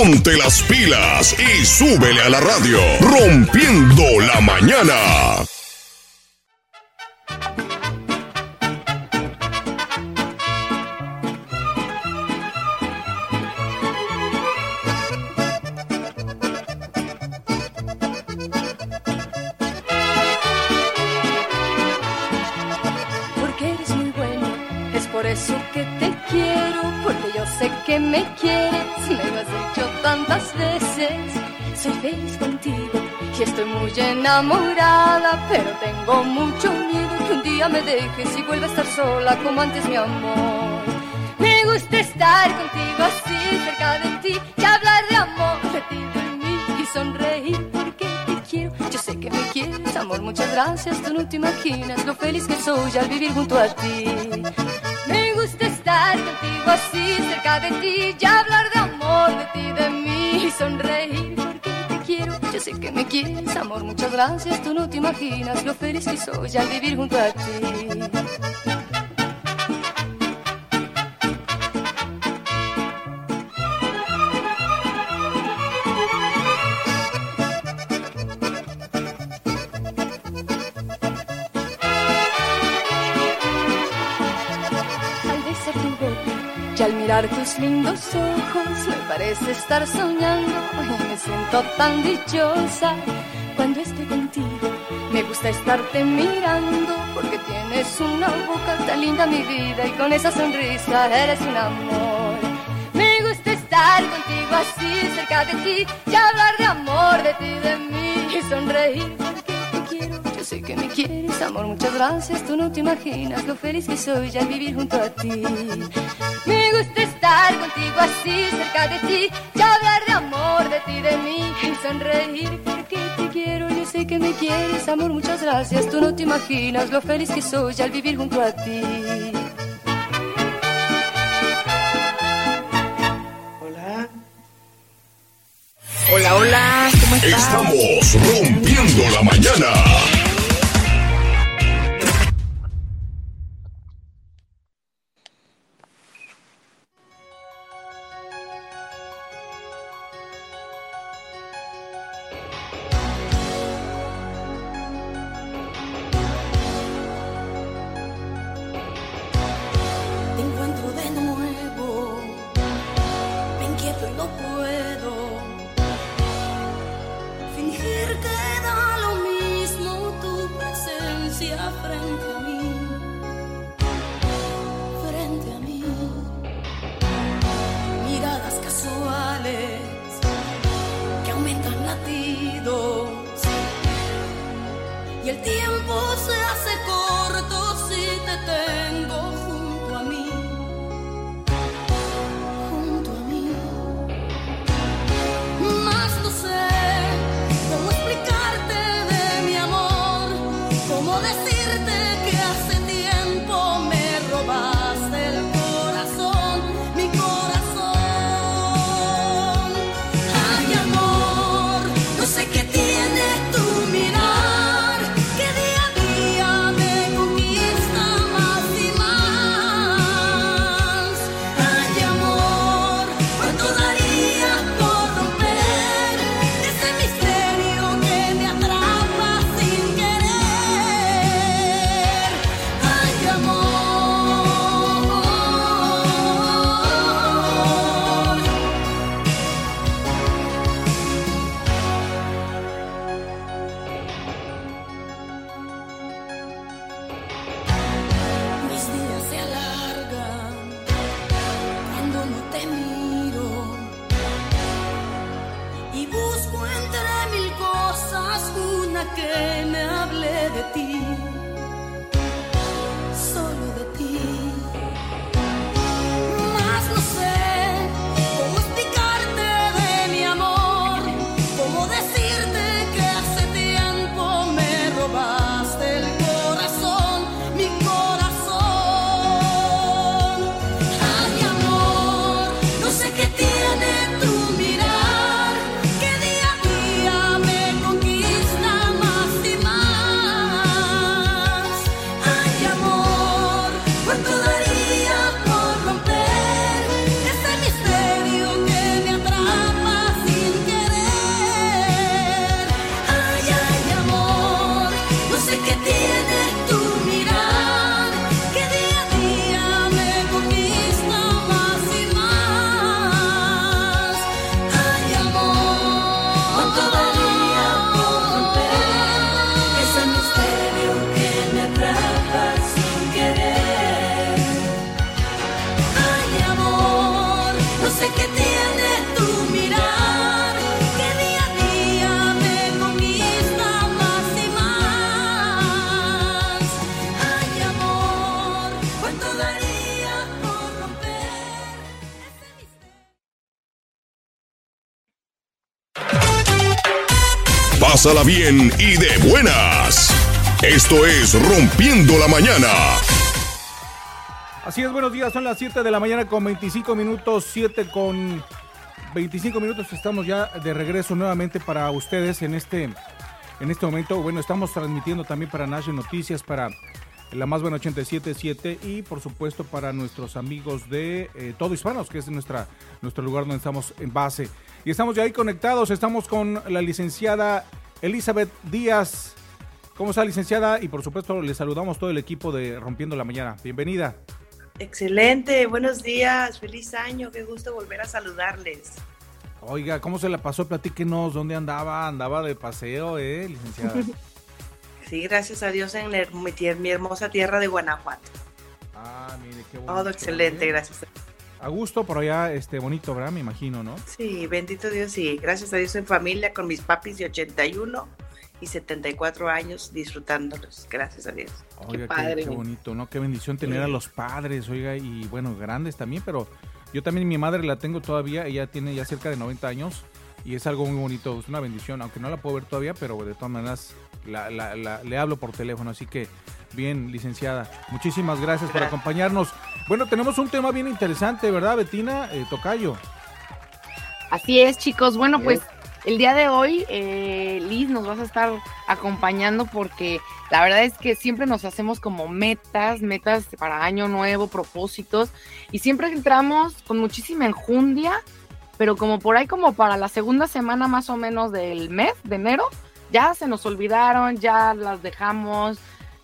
Ponte las pilas y súbele a la radio. Rompiendo la mañana. porque eres muy bueno. Es por eso que te quiero, porque yo sé que me quieres. Tantas veces. Soy feliz contigo y estoy muy enamorada, pero tengo mucho miedo que un día me dejes y vuelva a estar sola como antes, mi amor. Me gusta estar contigo así cerca de ti y hablar de amor, de ti, de mí y sonreír porque te quiero. Yo sé que me quieres, amor, muchas gracias. Tú no te imaginas lo feliz que soy al vivir junto a ti. Me gusta estar contigo así cerca de ti y hablar de amor, de ti, de mí sonreír porque te quiero. Yo sé que me quieres, amor, muchas gracias. Tú no te imaginas lo feliz que soy al vivir junto a ti. Mirar tus lindos ojos me parece estar soñando. Me siento tan dichosa cuando estoy contigo. Me gusta estarte mirando porque tienes una boca tan linda mi vida y con esa sonrisa eres un amor. Me gusta estar contigo así cerca de ti y hablar de amor de ti de mí y sonreír sé que me quieres, amor, muchas gracias. Tú no te imaginas lo feliz que soy al vivir junto a ti. Me gusta estar contigo así, cerca de ti, y hablar de amor, de ti, de mí, y sonreír porque te quiero. Yo sé que me quieres, amor, muchas gracias. Tú no te imaginas lo feliz que soy al vivir junto a ti. Hola, hola, ¿cómo estás? Estamos rompiendo la mañana. Pásala bien y de buenas. Esto es Rompiendo la Mañana. Así es, buenos días, son las 7 de la mañana con 25 minutos, 7 con 25 minutos, estamos ya de regreso nuevamente para ustedes en este, en este momento. Bueno, estamos transmitiendo también para National Noticias, para la Más Buena 87.7 y por supuesto para nuestros amigos de eh, Todo Hispanos, que es nuestra, nuestro lugar donde estamos en base. Y estamos ya ahí conectados, estamos con la licenciada Elizabeth Díaz. ¿Cómo está, licenciada? Y por supuesto, le saludamos todo el equipo de Rompiendo la Mañana. Bienvenida. Excelente, buenos días, feliz año, qué gusto volver a saludarles. Oiga, ¿cómo se la pasó? Platíquenos, ¿dónde andaba? Andaba de paseo, ¿eh, licenciada? Sí, gracias a Dios en mi, hermosa tierra de Guanajuato. ah, mire, qué bonito. Todo excelente, ¿eh? gracias. A gusto, por allá, este, bonito, ¿verdad? Me imagino, ¿no? Sí, bendito Dios, sí, gracias a Dios en familia con mis papis de 81 y 74 años disfrutándolos, gracias a Dios. Oiga, qué, padre. qué bonito, ¿no? Qué bendición tener Sí. a los padres, oiga, y bueno, grandes también, pero yo también mi madre la tengo todavía, ella tiene ya cerca de 90 años y es algo muy bonito, es una bendición, aunque no la puedo ver todavía, pero de todas maneras la- la- la- le hablo por teléfono, así que bien, licenciada, muchísimas gracias por acompañarnos. Bueno, tenemos un tema bien interesante, ¿verdad, Betina? Eh, Tocayo. Así es, chicos. Bueno, pues el día de hoy, eh, Liz, nos vas a estar acompañando porque la verdad es que siempre nos hacemos como metas, metas para año nuevo, propósitos, y siempre entramos con muchísima enjundia, pero como por ahí, como para la segunda semana más o menos del mes de enero, ya se nos olvidaron, ya las dejamos,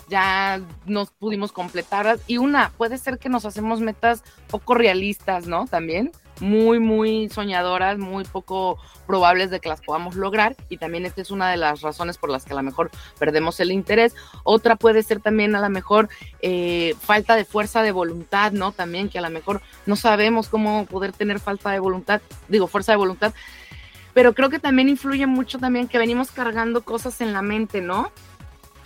ya nos pudimos completarlas. Y una, puede ser que nos hacemos metas poco realistas, ¿no? También muy, muy soñadoras, muy poco probables de que las podamos lograr y también esta es una de las razones por las que a lo mejor perdemos el interés. Otra puede ser también a lo mejor eh, falta de fuerza de voluntad, ¿no? También que a lo mejor no sabemos cómo poder tener falta de voluntad, digo, fuerza de voluntad, pero creo que también influye mucho también que venimos cargando cosas en la mente, ¿no?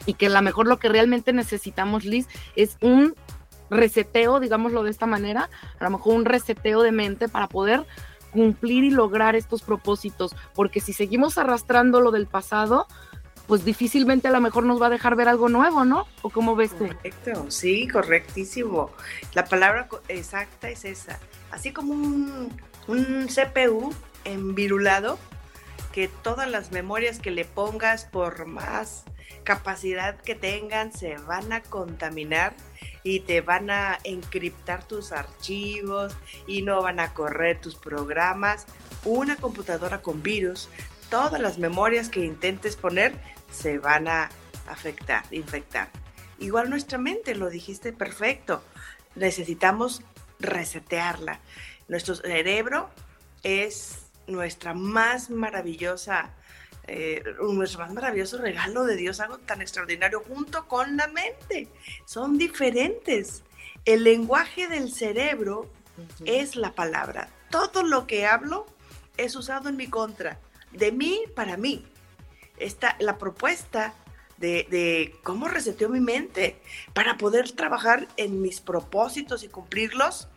Y que a lo mejor lo que realmente necesitamos, Liz, es un reseteo, digámoslo de esta manera, a lo mejor un reseteo de mente para poder cumplir y lograr estos propósitos, porque si seguimos arrastrando lo del pasado, pues difícilmente a lo mejor nos va a dejar ver algo nuevo, ¿no? ¿O cómo ves tú? Correcto, sí, correctísimo. La palabra exacta es esa. Así como un, un CPU envirulado, que todas las memorias que le pongas, por más capacidad que tengan, se van a contaminar y te van a encriptar tus archivos y no van a correr tus programas. Una computadora con virus, todas las memorias que intentes poner se van a afectar, infectar. Igual nuestra mente, lo dijiste perfecto. Necesitamos resetearla. Nuestro cerebro es nuestra más maravillosa eh, nuestro más maravilloso regalo de Dios, algo tan extraordinario, junto con la mente. Son diferentes. El lenguaje del cerebro es la palabra. Todo lo que hablo es usado en mi contra, de mí para mí. Esta, la propuesta de, de, cómo reseteo mi mente para poder trabajar en mis propósitos y cumplirlos,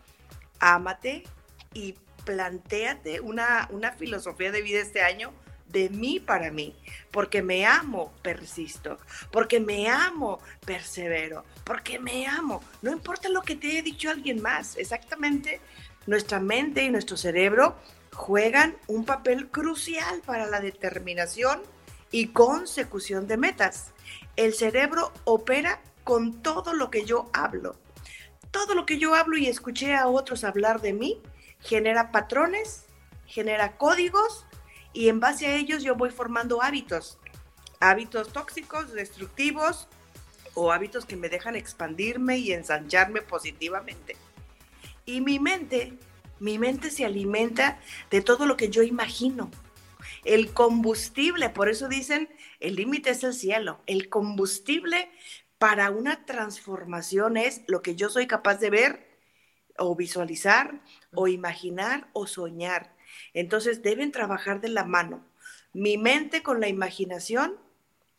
ámate y planteate una, una filosofía de vida este año de mí para mí, porque me amo, persisto, porque me amo, persevero, porque me amo. No importa lo que te haya dicho alguien más, exactamente nuestra mente y nuestro cerebro juegan un papel crucial para la determinación y consecución de metas. El cerebro opera con todo lo que yo hablo. Todo lo que yo hablo y escuché a otros hablar de mí genera patrones, genera códigos y en base a ellos yo voy formando hábitos, hábitos tóxicos, destructivos o hábitos que me dejan expandirme y ensancharme positivamente. Y mi mente, mi mente se alimenta de todo lo que yo imagino. El combustible, por eso dicen, el límite es el cielo. El combustible para una transformación es lo que yo soy capaz de ver o visualizar o imaginar o soñar. Entonces deben trabajar de la mano. Mi mente con la imaginación,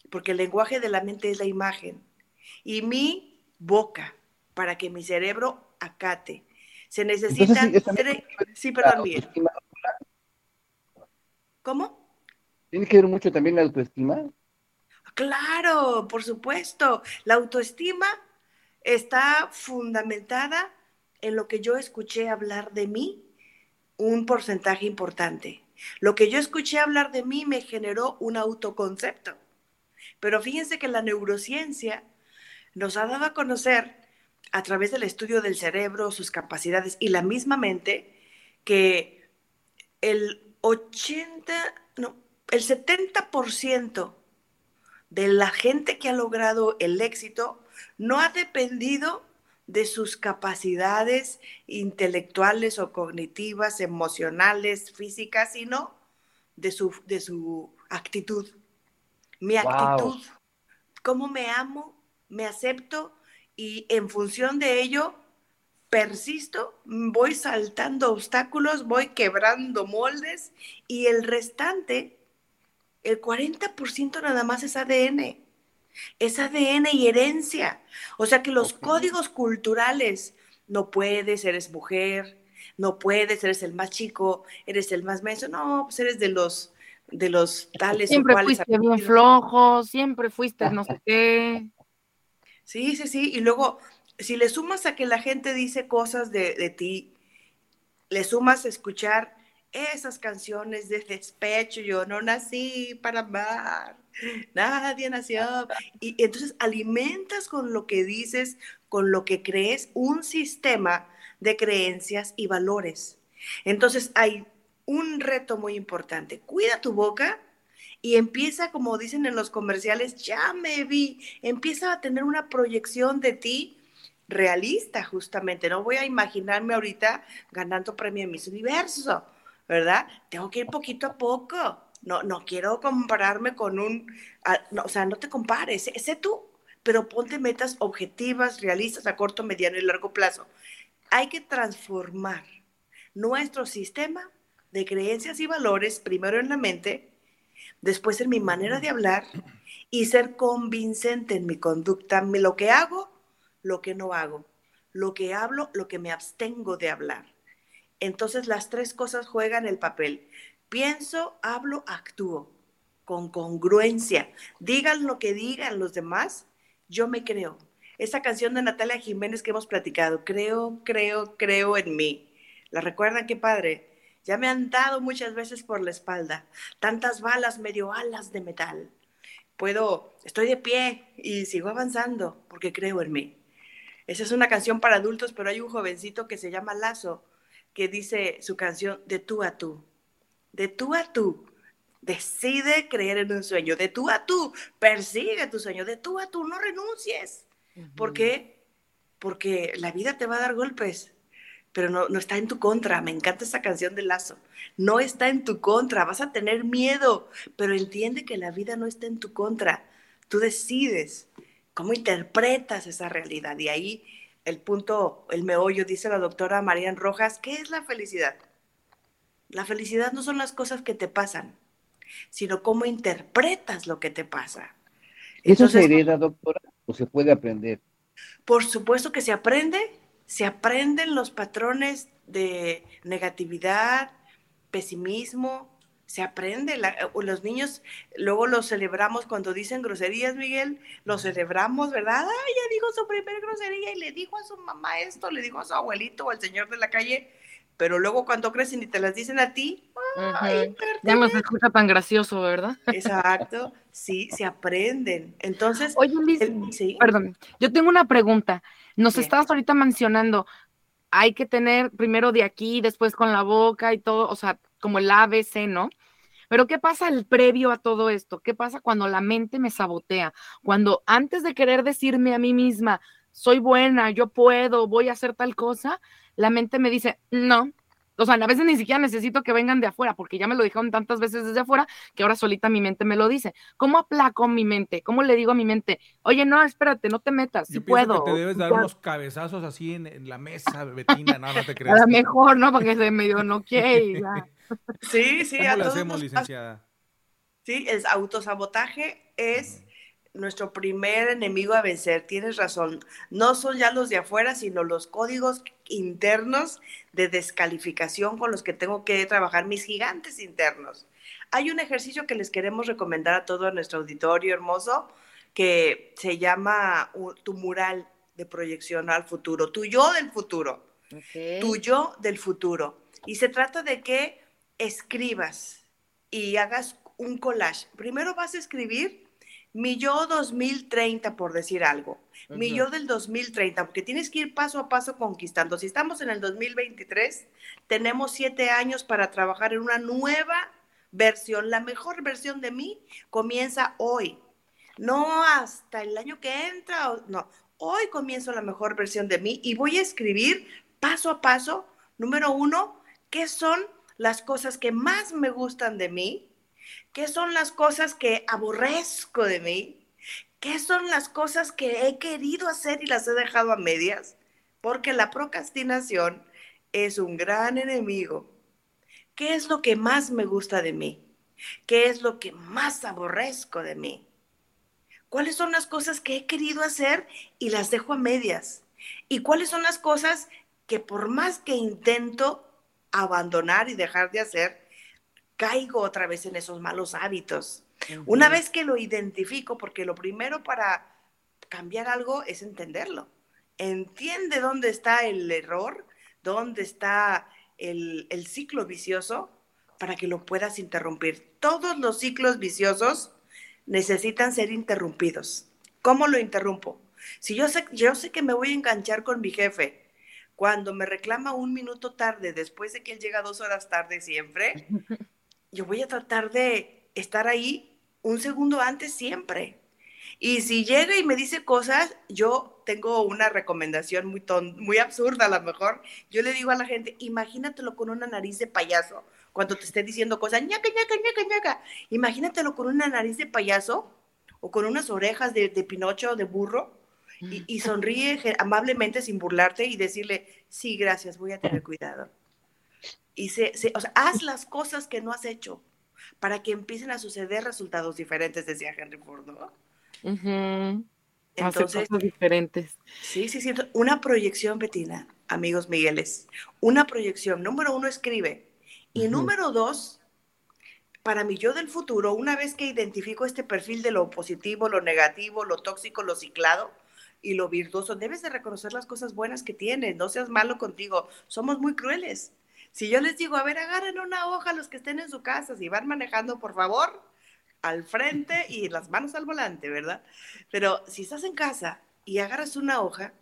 porque el lenguaje de la mente es la imagen, y mi boca, para que mi cerebro acate. Se necesitan. Sí, perdón, bien. ¿Cómo? ¿Tiene que ver mucho también la autoestima? Claro, por supuesto. La autoestima está fundamentada en lo que yo escuché hablar de mí un porcentaje importante. Lo que yo escuché hablar de mí me generó un autoconcepto. Pero fíjense que la neurociencia nos ha dado a conocer a través del estudio del cerebro, sus capacidades y la misma mente, que el 80, no, el 70% de la gente que ha logrado el éxito no ha dependido de sus capacidades intelectuales o cognitivas, emocionales, físicas, sino de su, de su actitud. Mi actitud, cómo me amo, me acepto y en función de ello persisto, voy saltando obstáculos, voy quebrando moldes y el restante, el 40% nada más es ADN es ADN y herencia. O sea que los códigos culturales, no puedes, eres mujer, no puedes, eres el más chico, eres el más menso, no, pues eres de los de los tales siempre fuiste bien flojo, siempre fuiste no sé qué. Sí, sí, sí, y luego si le sumas a que la gente dice cosas de, de ti, le sumas a escuchar esas canciones de despecho, yo no nací para amar, nadie nació. Y entonces alimentas con lo que dices, con lo que crees, un sistema de creencias y valores. Entonces hay un reto muy importante. Cuida tu boca y empieza, como dicen en los comerciales, ya me vi, empieza a tener una proyección de ti realista justamente. No voy a imaginarme ahorita ganando premio en Miss Universo, ¿verdad? Tengo que ir poquito a poco. No, no quiero compararme con un, o sea, no te compares, sé tú, pero ponte metas objetivas, realistas a corto, mediano y largo plazo. Hay que transformar nuestro sistema de creencias y valores, primero en la mente, después en mi manera de hablar y ser convincente en mi conducta, lo que hago, lo que no hago, lo que hablo, lo que me abstengo de hablar. Entonces las tres cosas juegan el papel. Pienso, hablo, actúo con congruencia. Digan lo que digan los demás, yo me creo. Esa canción de Natalia Jiménez que hemos platicado, creo, creo, creo en mí. ¿La recuerdan? Qué padre. Ya me han dado muchas veces por la espalda, tantas balas, medio alas de metal. Puedo, estoy de pie y sigo avanzando porque creo en mí. Esa es una canción para adultos, pero hay un jovencito que se llama Lazo, que dice su canción de tú a tú. De tú a tú. Decide creer en un sueño. De tú a tú. Persigue tu sueño. De tú a tú. No renuncies. ¿Por qué? Porque la vida te va a dar golpes pero no, no está en tu contra. Me encanta esa canción de Lazo. No está en tu contra, vas a tener miedo, pero entiende que la vida no está en tu contra. Tú decides cómo interpretas esa realidad. Y ahí el punto, el meollo, dice la doctora Marian Rojas, ¿qué es la felicidad? La felicidad no son las cosas que te pasan, sino cómo interpretas lo que te pasa. ¿Eso se hereda, doctora, o se puede aprender? Por supuesto que se aprende se aprenden los patrones de negatividad, pesimismo, se aprende. los niños luego los celebramos cuando dicen groserías, Miguel, los celebramos, ¿verdad? Ay, ya dijo su primer grosería y le dijo a su mamá esto, le dijo a su abuelito o al señor de la calle, pero luego cuando crecen y te las dicen a ti, ya no se escucha tan gracioso, ¿verdad? Exacto, sí, se aprenden. Entonces, oye Liz, perdón, yo tengo una pregunta. Nos estabas ahorita mencionando, hay que tener primero de aquí, después con la boca y todo, o sea, como el ABC, ¿no? Pero ¿qué pasa el previo a todo esto? ¿Qué pasa cuando la mente me sabotea? Cuando antes de querer decirme a mí misma, soy buena, yo puedo, voy a hacer tal cosa, la mente me dice, no, o sea, a veces ni siquiera necesito que vengan de afuera, porque ya me lo dijeron tantas veces desde afuera que ahora solita mi mente me lo dice. ¿Cómo aplaco mi mente? ¿Cómo le digo a mi mente, oye, no, espérate, no te metas, si puedo? Que te debes dar unos cabezazos así en, la mesa, Betina, no, no te creas. A lo mejor, ¿no? Porque se medio no quiere. Sí, sí. ¿Cómo lo hacemos, licenciada? Sí, el autosabotaje es nuestro primer enemigo a vencer. Tienes razón. No son ya los de afuera, sino los códigos internos de descalificación con los que tengo que trabajar, mis gigantes internos. Hay un ejercicio que les queremos recomendar a todo nuestro auditorio hermoso que se llama tu mural de proyección al futuro, tu yo del futuro, tu yo del futuro. Y se trata de que escribas y hagas un collage. Primero vas a escribir mi yo 2030, por decir algo, mi yo del 2030, porque tienes que ir paso a paso conquistando. Si estamos en el 2023, tenemos siete años para trabajar en una nueva versión. La mejor versión de mí comienza hoy, no hasta el año que entra, no, hoy comienzo la mejor versión de mí y voy a escribir paso a paso, número uno, qué son las cosas que más me gustan de mí, ¿Qué son las cosas que aborrezco de mí? ¿Qué son las cosas que he querido hacer y las he dejado a medias? Porque la procrastinación es un gran enemigo. ¿Qué es lo que más me gusta de mí? ¿Qué es lo que más aborrezco de mí? ¿Cuáles son las cosas que he querido hacer y las dejo a medias? ¿Y cuáles son las cosas que por más que intento abandonar y dejar de hacer, caigo otra vez en esos malos hábitos. Una vez que lo identifico, porque lo primero para cambiar algo es entenderlo. Entiende dónde está el error, dónde está el, el ciclo vicioso para que lo puedas interrumpir. Todos los ciclos viciosos necesitan ser interrumpidos. ¿Cómo lo interrumpo? Si yo sé, yo sé que me voy a enganchar con mi jefe, cuando me reclama un minuto tarde después de que él llega dos horas tarde siempre, yo voy a tratar de estar ahí un segundo antes siempre. Y si llega y me dice cosas, yo tengo una recomendación muy, muy absurda a lo mejor. Yo le digo a la gente, imagínatelo con una nariz de payaso cuando te esté diciendo cosas, ñaca, ñaca, ñaca, ñaca. Imagínatelo con una nariz de payaso o con unas orejas de, de Pinocho o de burro y, y, sonríe amablemente sin burlarte y decirle, sí, gracias, voy a tener cuidado. Y se, o sea, haz las cosas que no has hecho para que empiecen a suceder resultados diferentes, decía Henry Ford, ¿no? Entonces, cosas diferentes. Sí, sí, sí. Una proyección, Betina, amigos Migueles. Una proyección. Número uno, escribe. Y número dos, para mí yo del futuro, una vez que identifico este perfil de lo positivo, lo negativo, lo tóxico, lo ciclado y lo virtuoso, debes de reconocer las cosas buenas que tienes. No seas malo contigo. Somos muy crueles. Si yo les digo, a ver, agarren una hoja los que estén en su casa, si van manejando, por favor, al frente y las manos al volante, ¿verdad? Pero si estás en casa y agarras una hoja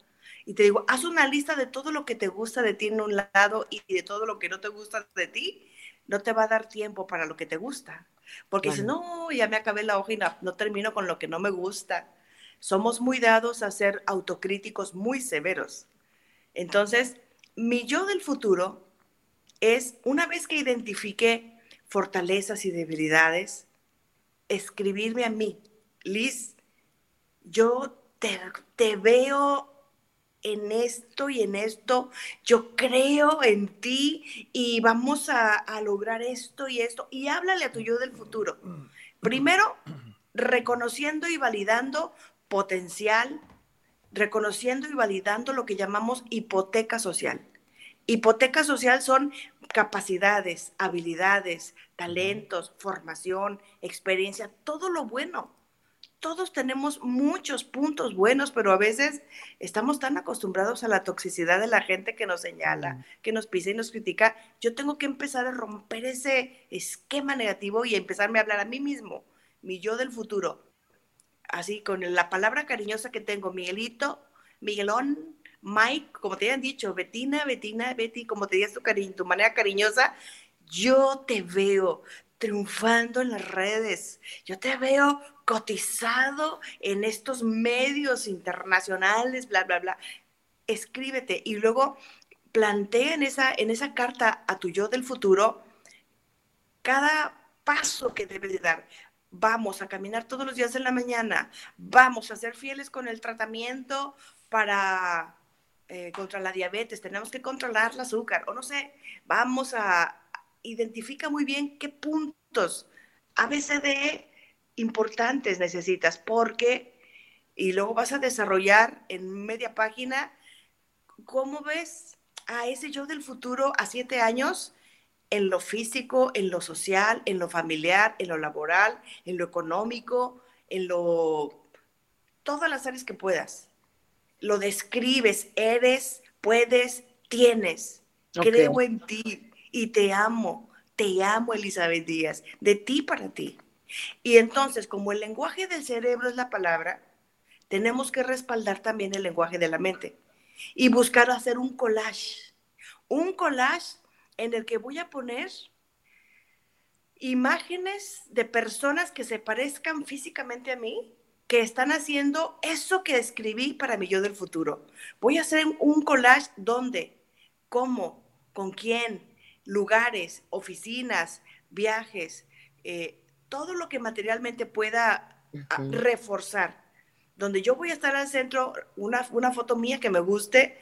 y te digo, haz una lista de todo lo que te gusta de ti en un lado y de todo lo que no te gusta de ti, no te va a dar tiempo para lo que te gusta. Porque si no, ya me acabé la hoja y no, no termino con lo que no me gusta. Somos muy dados a ser autocríticos muy severos. Entonces, mi yo del futuro es, una vez que identifique fortalezas y debilidades, escribirme a mí, Liz, yo te, te veo en esto y en esto, yo creo en ti y vamos a, a, lograr esto y esto. Y háblale a tu yo del futuro. Primero, reconociendo y validando potencial, reconociendo y validando lo que llamamos hipoteca social. Hipoteca social son capacidades, habilidades, talentos, formación, experiencia, todo lo bueno. Todos tenemos muchos puntos buenos, pero a veces estamos tan acostumbrados a la toxicidad de la gente que nos señala, que nos pisa y nos critica. Yo tengo que empezar a romper ese esquema negativo y empezarme a hablar a mí mismo, mi yo del futuro. Así, con la palabra cariñosa que tengo, Miguelito, Miguelón, Mike, como te habían dicho, Betina, Betina, Betty, como te digas tu, cariño, tu manera cariñosa, yo te veo triunfando en las redes, yo te veo cotizado en estos medios internacionales, bla, bla, bla. Escríbete y luego plantea en esa, en esa carta a tu yo del futuro cada paso que debes de dar. Vamos a caminar todos los días en la mañana, vamos a ser fieles con el tratamiento para eh, contra la diabetes, tenemos que controlar el azúcar, o no sé, vamos a, identifica muy bien qué puntos ABCD importantes necesitas, porque, y luego vas a desarrollar en media página, ¿cómo ves a ese yo del futuro a siete años? en lo físico, en lo social, en lo familiar, en lo laboral, en lo económico, en lo todas las áreas que puedas lo describes, eres, puedes, tienes. Creo en ti y te amo, te amo Elizabeth Díaz, de ti para ti. Y entonces, como el lenguaje del cerebro es la palabra, tenemos que respaldar también el lenguaje de la mente y buscar hacer un collage. Un collage en el que voy a poner imágenes de personas que se parezcan físicamente a mí, que están haciendo eso que escribí para mi yo del futuro. Voy a hacer un collage donde, cómo, con quién, lugares, oficinas, viajes, eh, todo lo que materialmente pueda ah, reforzar. Donde yo voy a estar al centro, una, una foto mía que me guste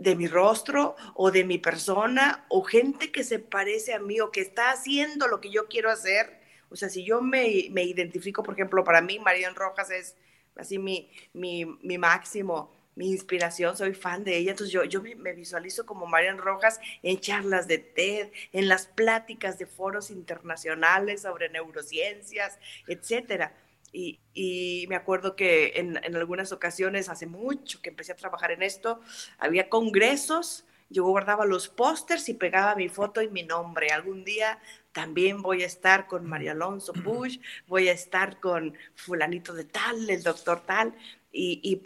de mi rostro o de mi persona o gente que se parece a mí o que está haciendo lo que yo quiero hacer o sea, si yo me, identifico, por ejemplo, para mí, Marian Rojas es así mi, mi, máximo, mi inspiración, soy fan de ella, entonces yo, yo me visualizo como Marian Rojas en charlas de TED, en las pláticas de foros internacionales sobre neurociencias, etcétera. Y, y, me acuerdo que en, en, algunas ocasiones, hace mucho que empecé a trabajar en esto, había congresos, yo guardaba los pósters y pegaba mi foto y mi nombre. Algún día también voy a estar con María Alonso Bush, voy a estar con fulanito de tal, el doctor tal, y,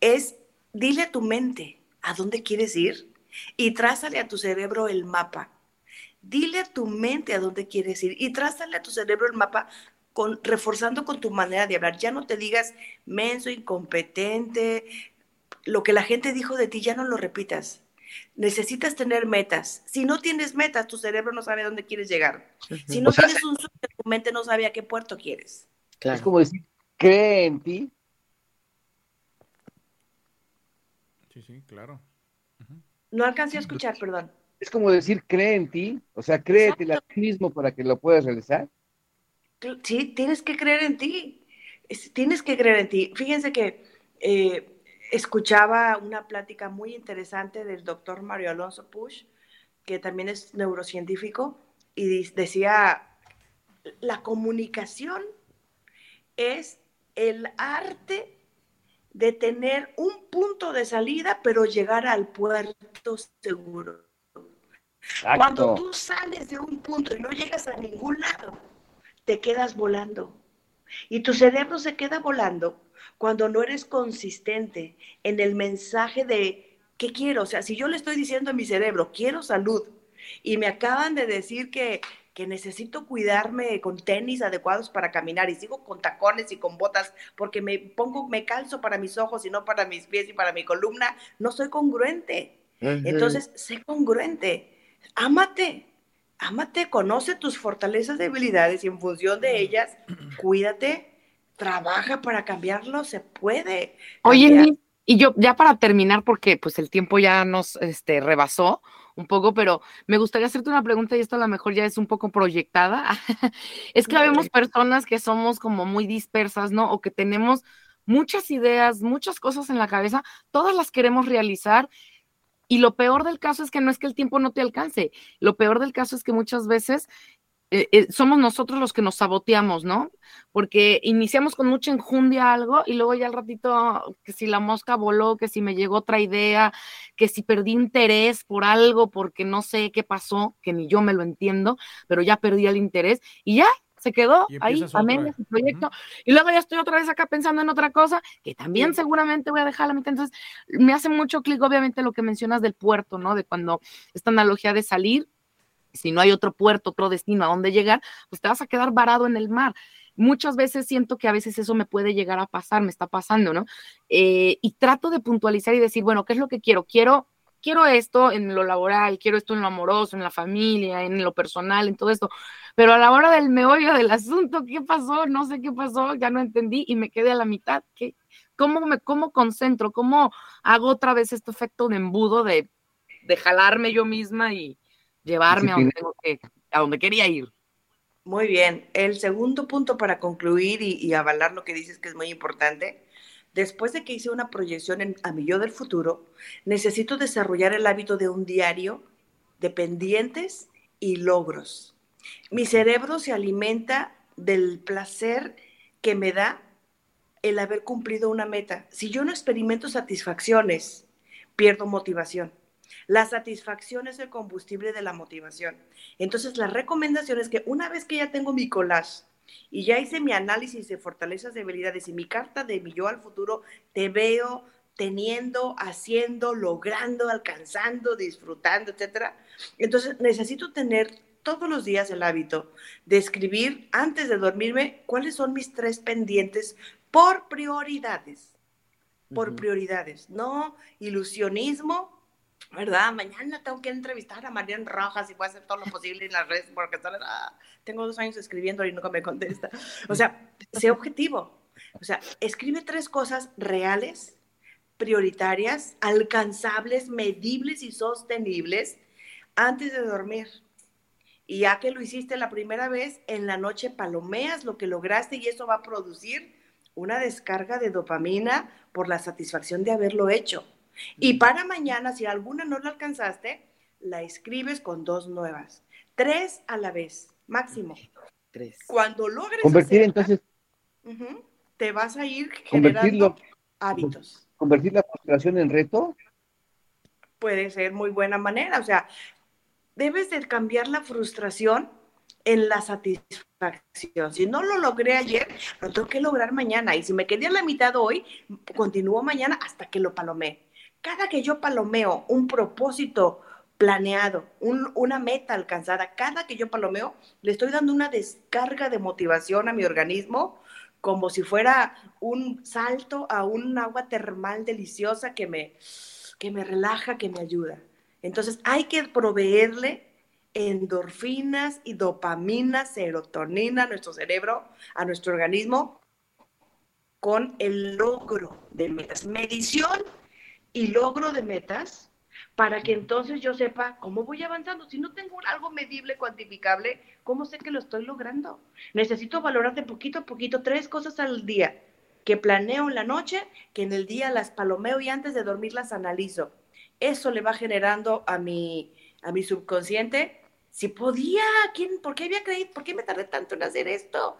es, dile a tu mente a dónde quieres ir y trázale a tu cerebro el mapa. Dile a tu mente a dónde quieres ir y trázale a tu cerebro el mapa con, reforzando con tu manera de hablar. Ya no te digas menso, incompetente, lo que la gente dijo de ti, ya no lo repitas. Necesitas tener metas. Si no tienes metas, tu cerebro no sabe a dónde quieres llegar. Si no tienes un sueño, tu mente no sabe a qué puerto quieres. Es como decir, cree en ti. Sí, sí, claro. No alcancé a escuchar, perdón. Es como decir, cree en ti. O sea, créete a ti mismo para que lo puedas realizar. Sí, tienes que creer en ti. Tienes que creer en ti. Fíjense que eh, escuchaba una plática muy interesante del doctor Mario Alonso Push, que también es neurocientífico, y decía, la comunicación es el arte de tener un punto de salida, pero llegar al puerto seguro. Cuando tú sales de un punto y no llegas a ningún lado, te quedas volando. Y tu cerebro se queda volando cuando no eres consistente en el mensaje de qué quiero. O sea, si yo le estoy diciendo a mi cerebro, quiero salud, y me acaban de decir que, que necesito cuidarme con tenis adecuados para caminar y sigo con tacones y con botas porque me pongo, me calzo para mis ojos y no para mis pies y para mi columna, no soy congruente. Entonces, sé congruente, ámate, ámate, conoce tus fortalezas, debilidades y en función de ellas, cuídate, trabaja para cambiarlo, se puede. Oye, y yo ya para terminar, porque pues el tiempo ya nos este, rebasó un poco, pero me gustaría hacerte una pregunta y esto a lo mejor ya es un poco proyectada. es que vemos personas que somos como muy dispersas, ¿no? O que tenemos muchas ideas, muchas cosas en la cabeza, todas las queremos realizar y lo peor del caso es que no es que el tiempo no te alcance, lo peor del caso es que muchas veces eh, eh, somos nosotros los que nos saboteamos, ¿no? Porque iniciamos con mucha enjundia algo y luego ya al ratito, que si la mosca voló, que si me llegó otra idea, que si perdí interés por algo porque no sé qué pasó, que ni yo me lo entiendo, pero ya perdí el interés y ya se quedó ahí a medias el proyecto. Y luego ya estoy otra vez acá pensando en otra cosa que también seguramente voy a dejar a la mitad. Entonces, me hace mucho clic, obviamente, lo que mencionas del puerto, ¿no? De cuando esta analogía de salir, si no hay otro puerto, otro destino a donde llegar, pues te vas a quedar varado en el mar. Muchas veces siento que a veces eso me puede llegar a pasar, me está pasando, ¿no? Eh, y trato de puntualizar y decir, bueno, ¿qué es lo que quiero? Quiero quiero esto en lo laboral, quiero esto en lo amoroso, en la familia, en lo personal, en todo esto. Pero a la hora del meollo del asunto, ¿qué pasó? No sé qué pasó, ya no entendí y me quedé a la mitad. ¿Qué, cómo, me, ¿Cómo concentro? ¿Cómo hago otra vez este efecto de embudo de, de jalarme yo misma y llevarme a donde, tengo que, a donde quería ir? Muy bien. El segundo punto para concluir y, y avalar lo que dices que es muy importante después de que hice una proyección en, a mi yo del futuro, necesito desarrollar el hábito de un diario de pendientes y logros. Mi cerebro se alimenta del placer que me da el haber cumplido una meta. Si yo no experimento satisfacciones, pierdo motivación. La satisfacción es el combustible de la motivación. Entonces, la recomendación es que una vez que ya tengo mi collage y ya hice mi análisis de fortalezas, debilidades y mi carta de mi yo al futuro, te veo teniendo, haciendo, logrando, alcanzando, disfrutando, etcétera. Entonces necesito tener todos los días el hábito de escribir antes de dormirme cuáles son mis tres pendientes por prioridades. Por prioridades, no ilusionismo, ¿verdad? Mañana tengo que entrevistar a Marian Rojas y voy a hacer todo lo posible en las redes porque ah, tengo dos años escribiendo y nunca me contesta. O sea, sé objetivo. O sea, escribe tres cosas reales, prioritarias, alcanzables, medibles y sostenibles antes de dormir. Y ya que lo hiciste la primera vez, en la noche palomeas lo que lograste y eso va a producir una descarga de dopamina por la satisfacción de haberlo hecho. Y para mañana, si alguna no la alcanzaste, la escribes con dos nuevas. Tres a la vez, máximo. Tres. Cuando logres convertir entonces te vas a ir generando hábitos. Convertir la frustración en reto. Puede ser muy buena manera, o sea, debes de cambiar la frustración en la satisfacción. Si no lo logré ayer, lo tengo que lograr mañana. Y si me quedé a la mitad hoy, continúo mañana hasta que lo palomé cada que yo palomeo un propósito planeado, una meta alcanzada. Cada que yo palomeo, le estoy dando una descarga de motivación a mi organismo como si fuera un salto a un agua termal deliciosa que me, que me relaja, que me ayuda. Entonces hay que proveerle endorfinas y dopamina, serotonina a nuestro cerebro, a nuestro organismo, con el logro de metas. Medición y logro de metas para que entonces yo sepa cómo voy avanzando. Si no tengo algo medible, cuantificable, ¿cómo sé que lo estoy logrando? Necesito valorar de poquito a poquito tres cosas al día que planeo en la noche, que en el día las palomeo y antes de dormir las analizo. Eso le va generando a mi, a mi subconsciente si podía, ¿quién, ¿por qué había creído? ¿Por qué me tardé tanto en hacer esto?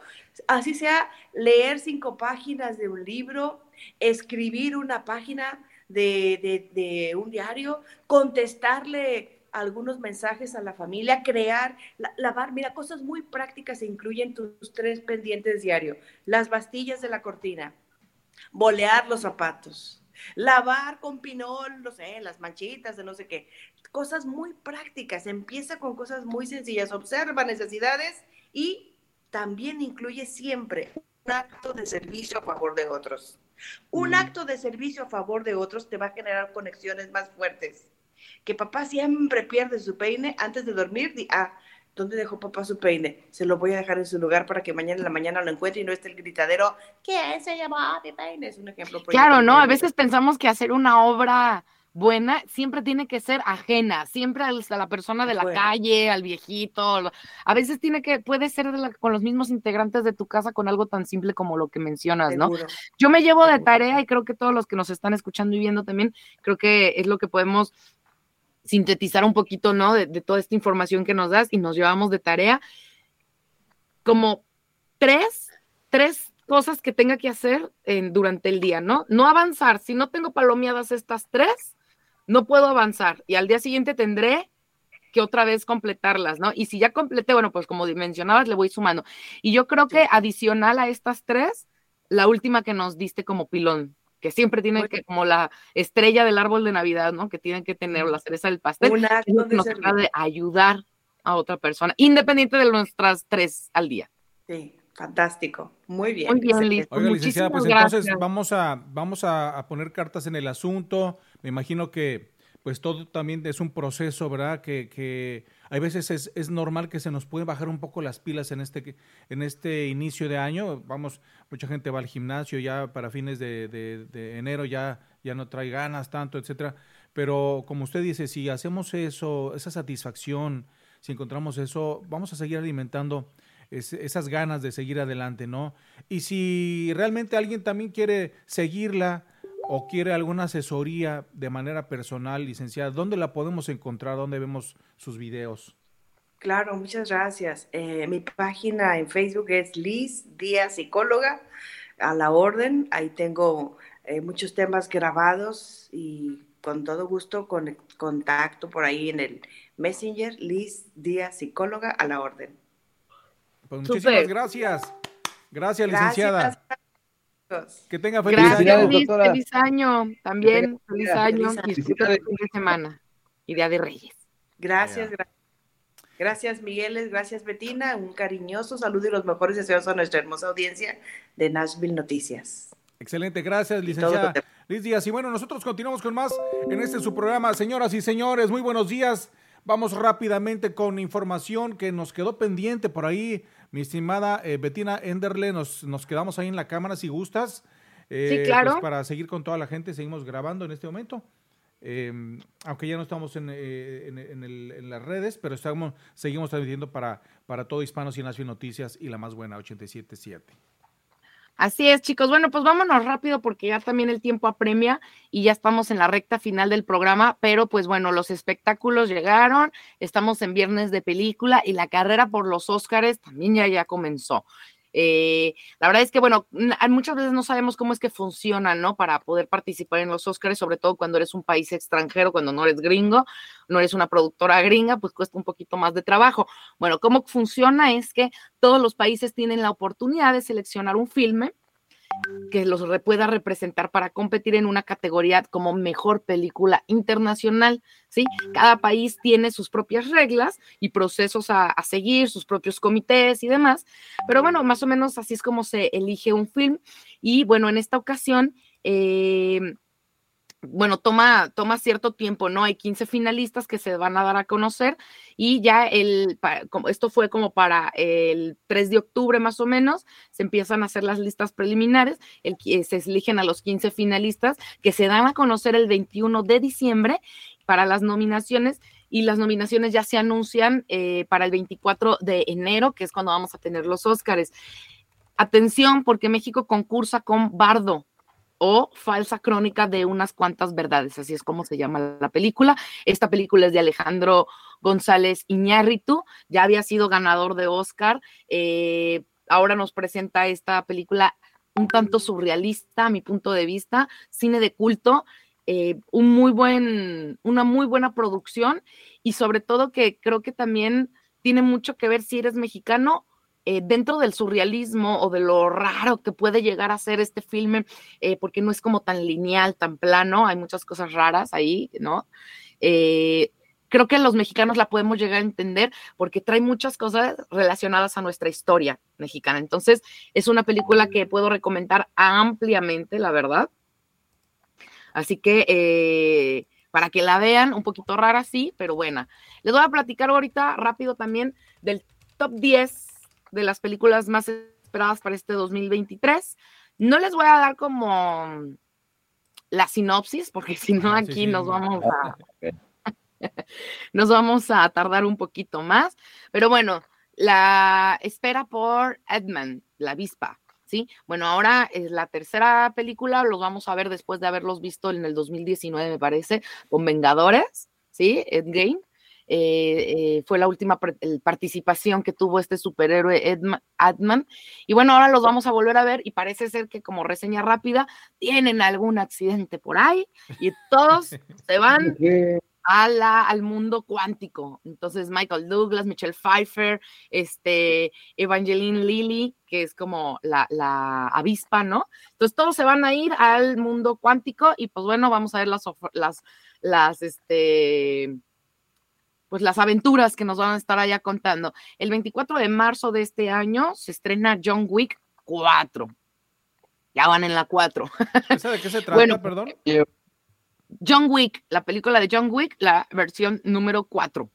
Así sea, leer cinco páginas de un libro, escribir una página de, un diario, contestarle algunos mensajes a la familia, crear, lavar, mira, cosas muy prácticas se incluyen tus tres pendientes diarios, las bastillas de la cortina, bolear los zapatos, lavar con pinol, no sé, las manchitas de no sé qué, cosas muy prácticas, empieza con cosas muy sencillas, observa necesidades y también incluye siempre un acto de servicio a favor de otros. Un mm. acto de servicio a favor de otros te va a generar conexiones más fuertes. Que papá siempre pierde su peine antes de dormir. ah, ¿dónde dejó papá su peine? Se lo voy a dejar en su lugar para que mañana en la mañana lo encuentre y no esté el gritadero. ¿Qué se llama mi peine? Es un ejemplo. Claro, ¿no? A veces pensamos que hacer una obra buena siempre tiene que ser ajena, siempre a la persona de la calle, al viejito. A veces tiene que, puede ser con los mismos integrantes de tu casa con algo tan simple como lo que mencionas, ¿no? Yo me llevo de tarea y creo que todos los que nos están escuchando y viendo también, creo que es lo que podemos sintetizar un poquito, ¿no? De, toda esta información que nos das y nos llevamos de tarea como tres, tres cosas que tenga que hacer en, durante el día, ¿no? No avanzar. Si no tengo palomeadas estas tres, no puedo avanzar y al día siguiente tendré que otra vez completarlas, ¿no? Y si ya completé, bueno, pues como mencionabas, le voy sumando. Y yo creo que adicional a estas tres, la última que nos diste como pilón, que siempre tiene que, como la estrella del árbol de Navidad, ¿no? Que tienen que tener la cereza del pastel, Una nos de ayudar a otra persona, independiente de nuestras tres al día. Sí, fantástico. Muy bien. Muy bien, Liz. Oiga, licenciada, pues entonces vamos a, vamos a poner cartas en el asunto me imagino que pues todo también es un proceso, ¿verdad? Que, que hay veces es, es, normal que se nos puede bajar un poco las pilas en este, en este inicio de año. Vamos, mucha gente va al gimnasio ya para fines de, de, enero, ya, ya no trae ganas tanto, etcétera. Pero como usted dice, si hacemos eso, esa satisfacción, si encontramos eso, vamos a seguir alimentando esas ganas de seguir adelante, ¿no? Y si realmente alguien también quiere seguirla, o quiere alguna asesoría de manera personal, licenciada, ¿dónde la podemos encontrar? ¿Dónde vemos sus videos? Claro, muchas gracias. Eh, mi página en Facebook es Liz Díaz Psicóloga, a la orden. Ahí tengo eh, muchos temas grabados y con todo gusto con, contacto por ahí en el Messenger, Liz Díaz Psicóloga, a la orden. Pues muchísimas gracias. Gracias, licenciada. Que tenga feliz año. feliz año también, feliz año y fin de semana y Día de Reyes. Gracias, gracias. Gracias, Migueles, gracias, Betina. Un cariñoso saludo y los mejores deseos a nuestra hermosa audiencia de Nashville Noticias. Excelente, gracias, licenciada Liz Díaz. Y bueno, nosotros continuamos con más en este su programa. Señoras y señores, muy buenos días. Vamos rápidamente con información que nos quedó pendiente por ahí mi estimada eh, Betina Enderle, nos, nos quedamos ahí en la cámara si gustas. Eh, sí, claro. Pues, para seguir con toda la gente, seguimos grabando en este momento. Em, aunque ya no estamos en, eh, en, las redes, pero estamos, seguimos transmitiendo para, para todo Hispanos y Nación Noticias y la más buena, 877. Así es, chicos. Bueno, pues vámonos rápido porque ya también el tiempo apremia y ya estamos en la recta final del programa, pero pues bueno, los espectáculos llegaron, estamos en viernes de película y la carrera por los Óscares también ya, ya comenzó. Eh, la verdad es que, bueno, muchas veces no sabemos cómo es que funciona, ¿no? Para poder participar en los Oscars, sobre todo cuando eres un país extranjero, cuando no eres gringo, no eres una productora gringa, pues cuesta un poquito más de trabajo. Bueno, cómo funciona es que todos los países tienen la oportunidad de seleccionar un filme que los pueda representar para competir en una categoría como mejor película internacional, ¿sí? Cada país tiene sus propias reglas y procesos a, seguir, sus propios comités y demás, pero bueno, más o menos así es como se elige un film y bueno, en esta ocasión... Eh, bueno, toma, toma cierto tiempo, ¿no? Hay 15 finalistas que se van a dar a conocer y ya el, esto fue como para el 3 de octubre más o menos, se empiezan a hacer las listas preliminares, el, se eligen a los 15 finalistas que se dan a conocer el 21 de diciembre para las nominaciones y las nominaciones ya se anuncian eh, para el 24 de enero, que es cuando vamos a tener los Óscares. Atención, porque México concursa con Bardo, o falsa crónica de unas cuantas verdades, así es como se llama la película. Esta película es de Alejandro González Iñárritu, ya había sido ganador de Oscar, eh, ahora nos presenta esta película un tanto surrealista a mi punto de vista, cine de culto, eh, un muy buen, una muy buena producción y sobre todo que creo que también tiene mucho que ver si eres mexicano eh, dentro del surrealismo o de lo raro que puede llegar a ser este filme, eh, porque no es como tan lineal, tan plano, hay muchas cosas raras ahí, ¿no? Eh, creo que los mexicanos la podemos llegar a entender porque trae muchas cosas relacionadas a nuestra historia mexicana. Entonces, es una película que puedo recomendar ampliamente, la verdad. Así que para que la vean, un poquito rara, sí, pero buena. Les voy a platicar ahorita rápido también del top 10 de las películas más esperadas para este 2023. No les voy a dar como la sinopsis, porque si no aquí nos vamos a nos vamos a tardar un poquito más. Pero bueno, la espera por Edmund, la avispa. ¿Sí? Bueno, ahora es la tercera película, los vamos a ver después de haberlos visto en el 2019, me parece, con Vengadores, ¿sí? Endgame. Eh, eh, fue la última participación que tuvo este superhéroe Y bueno, ahora los vamos a volver a ver y parece ser que como reseña rápida, tienen algún accidente por ahí y todos se van a la, al mundo cuántico. Entonces, Michael Douglas, Michelle Pfeiffer, este, Evangeline Lilly, que es como la, la, avispa, ¿no? Entonces, todos se van a ir al mundo cuántico y pues bueno, vamos a ver las, las, las, este, pues las aventuras que nos van a estar allá contando. El 24 de marzo de este año se estrena John Wick 4. Ya van en la 4. de qué se trata, perdón? John Wick, la película de John Wick, la versión número 4.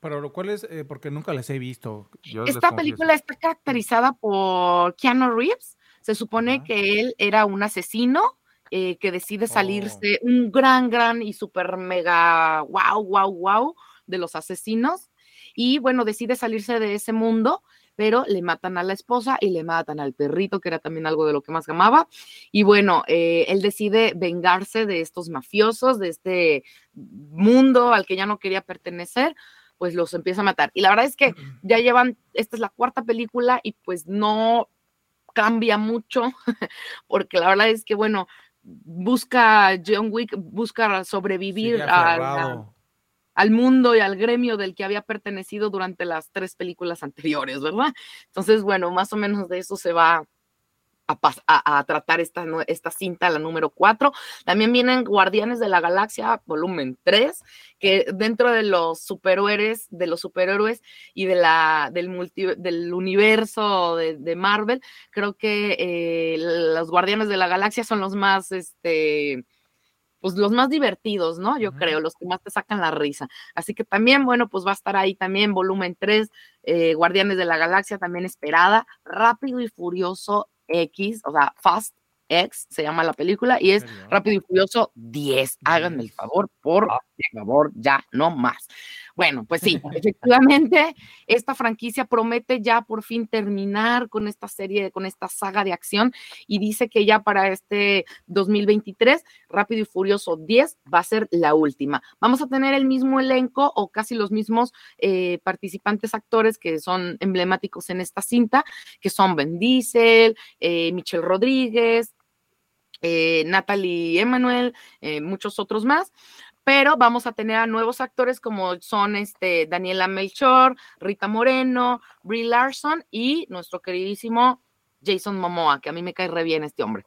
Pero lo cual es, eh, porque nunca les he visto. Esta película está caracterizada por Keanu Reeves. Se supone que él era un asesino eh, que decide salirse, oh. un gran, gran y súper mega, wow, wow, wow, de los asesinos y bueno, decide salirse de ese mundo, pero le matan a la esposa y le matan al perrito, que era también algo de lo que más amaba. Y bueno, eh, él decide vengarse de estos mafiosos, de este mundo al que ya no quería pertenecer, pues los empieza a matar. Y la verdad es que ya llevan, esta es la cuarta película y pues no cambia mucho, porque la verdad es que, bueno, busca John Wick, busca sobrevivir a al mundo y al gremio del que había pertenecido durante las tres películas anteriores, ¿verdad? Entonces, bueno, más o menos de eso se va a, tratar esta, esta cinta, la número cuatro. También vienen Guardianes de la Galaxia, volumen 3, que dentro de los superhéroes, de los superhéroes y de la, del, del universo de, Marvel, creo que eh, los Guardianes de la Galaxia son los más, este, pues los más divertidos, ¿no? Yo creo, los que más te sacan la risa. Así que también, bueno, pues va a estar ahí también volumen 3, eh, Guardianes de la Galaxia también esperada, Rápido y Furioso X, o sea, Fast X se llama la película y es Rápido y Furioso 10. Háganme el favor, por ah. favor, ya no más. Bueno, pues sí, efectivamente, esta franquicia promete ya por fin terminar con esta serie, con esta saga de acción y dice que ya para este 2023, Rápido y Furioso 10 va a ser la última. Vamos a tener el mismo elenco o casi los mismos eh, participantes actores que son emblemáticos en esta cinta, que son Ben Diesel, eh, Michelle Rodríguez, eh, Natalie Emanuel, muchos otros más pero vamos a tener a nuevos actores como son este Daniela Melchor, Rita Moreno, Brie Larson y nuestro queridísimo Jason Momoa, que a mí me cae re bien este hombre.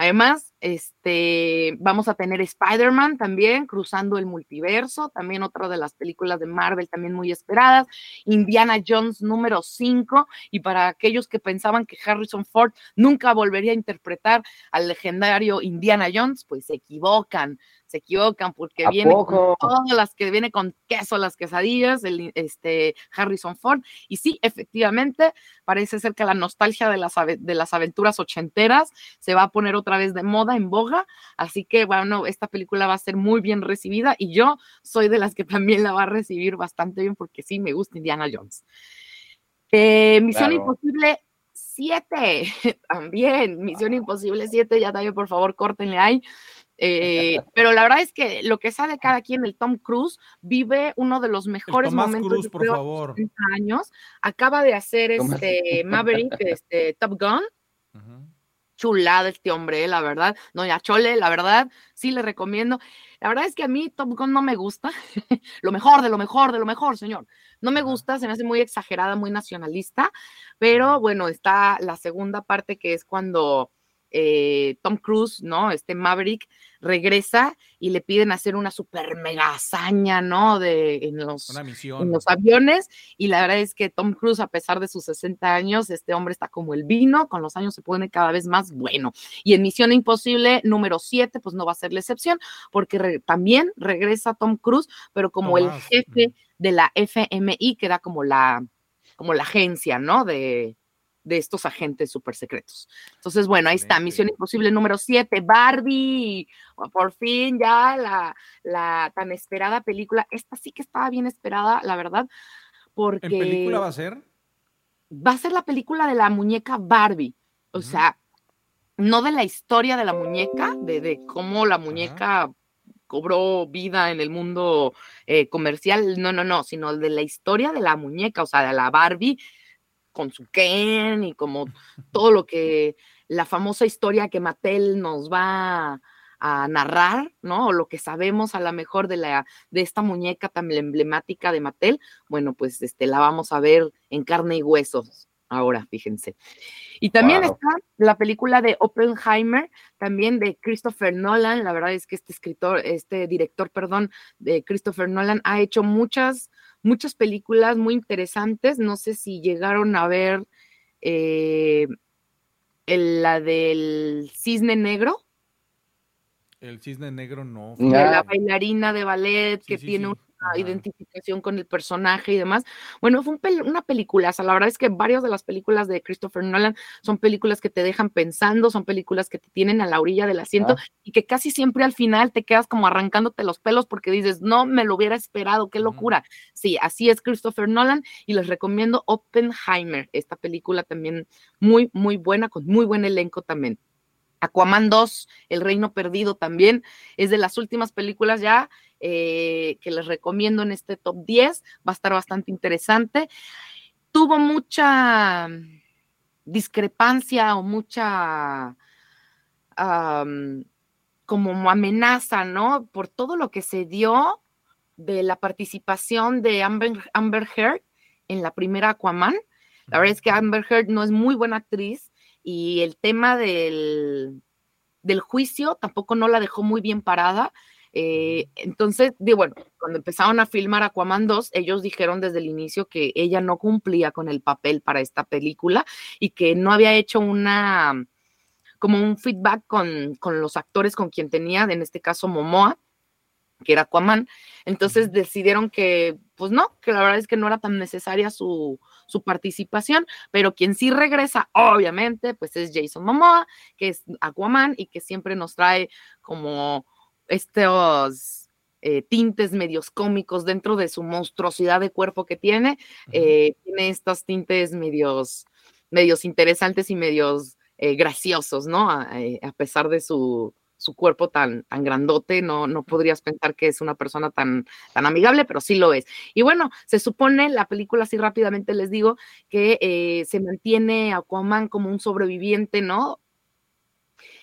Además, este, vamos a tener Spider-Man también, cruzando el multiverso, también otra de las películas de Marvel también muy esperadas, Indiana Jones número 5, y para aquellos que pensaban que Harrison Ford nunca volvería a interpretar al legendario Indiana Jones, pues se equivocan se equivocan porque viene con todas las que viene con queso, las quesadillas, el este Harrison Ford. Y sí, efectivamente, parece ser que la nostalgia de las, de las aventuras ochenteras se va a poner otra vez de moda, en boga. Así que, bueno, esta película va a ser muy bien recibida y yo soy de las que también la va a recibir bastante bien porque sí, me gusta Indiana Jones. Eh, Misión Imposible 7, también, Misión Imposible 7, ya también por favor córtenle ahí. Eh, pero la verdad es que lo que sabe cada quien, el Tom Cruise vive uno de los mejores momentos de por favor. años. Acaba de hacer este Maverick, este Top Gun. Chulada este hombre, la verdad. No, ya chole, la verdad, sí le recomiendo. La verdad es que a mí Top Gun no me gusta. lo mejor, de lo mejor, de lo mejor, señor. No me gusta, se me hace muy exagerada, muy nacionalista. Pero bueno, está la segunda parte que es cuando eh, Tom Cruise, ¿no? Este Maverick regresa y le piden hacer una super mega hazaña, ¿no? De, en, los, en los aviones. Y la verdad es que Tom Cruise, a pesar de sus 60 años, este hombre está como el vino, con los años se pone cada vez más bueno. Y en Misión Imposible número 7, pues no va a ser la excepción, porque también regresa Tom Cruise, pero como el jefe de la FMI, que da como la, como la agencia, ¿no? De, de estos agentes súper secretos. Entonces, bueno, ahí está, Misión Imposible número 7, Barbie, por fin ya la, la tan esperada película. Esta sí que estaba bien esperada, la verdad, porque... ¿En película va a ser? Va a ser la película de la muñeca Barbie, o sea, no de la historia de la muñeca, de, cómo la muñeca... cobró vida en el mundo eh, comercial, no, no, no, sino de la historia de la muñeca, o sea, de la Barbie con su Ken y como todo lo que la famosa historia que Mattel nos va a narrar, ¿no? O lo que sabemos a lo mejor de la de esta muñeca tan emblemática de Mattel, bueno, pues este la vamos a ver en carne y huesos ahora, fíjense. Y también está la película de Oppenheimer, también de Christopher Nolan. La verdad es que este escritor, este director, perdón, de Christopher Nolan ha hecho muchas muchas películas muy interesantes. No sé si llegaron a ver eh, la del cisne negro. El cisne negro no. la bailarina de ballet que tiene un identificación con el personaje y demás. Bueno, fue una película, o la verdad es que varias de las películas de Christopher Nolan son películas que te dejan pensando, son películas que te tienen a la orilla del asiento y que casi siempre al final te quedas como arrancándote los pelos porque dices, no me lo hubiera esperado, qué locura. Sí, así es Christopher Nolan y les recomiendo Oppenheimer, esta película también muy, muy buena, con muy buen elenco también. Aquaman 2, El Reino Perdido también, es de las últimas películas ya eh, que les recomiendo en este top 10, va a estar bastante interesante. Tuvo mucha discrepancia o mucha como amenaza, ¿no? Por todo lo que se dio de la participación de Amber, Amber Heard en la primera Aquaman. La verdad es que Amber Heard no es muy buena actriz y el tema del, del juicio tampoco no la dejó muy bien parada. Eh, entonces, bueno, cuando empezaron a filmar Aquaman 2, ellos dijeron desde el inicio que ella no cumplía con el papel para esta película y que no había hecho una, como un feedback con, con los actores con quien tenía, en este caso Momoa, que era Aquaman. Entonces decidieron que, pues no, que la verdad es que no era tan necesaria su, su participación, pero quien sí regresa, obviamente, pues es Jason Momoa, que es Aquaman y que siempre nos trae como estos eh, tintes medios cómicos dentro de su monstruosidad de cuerpo que tiene, eh, tiene estos tintes medios, medios interesantes y medios eh, graciosos, ¿no? A, a pesar de su, su cuerpo tan, tan grandote, no, no podrías pensar que es una persona tan, tan amigable, pero sí lo es. Y bueno, se supone, la película así rápidamente les digo, que eh, se mantiene a Aquaman como un sobreviviente, ¿no?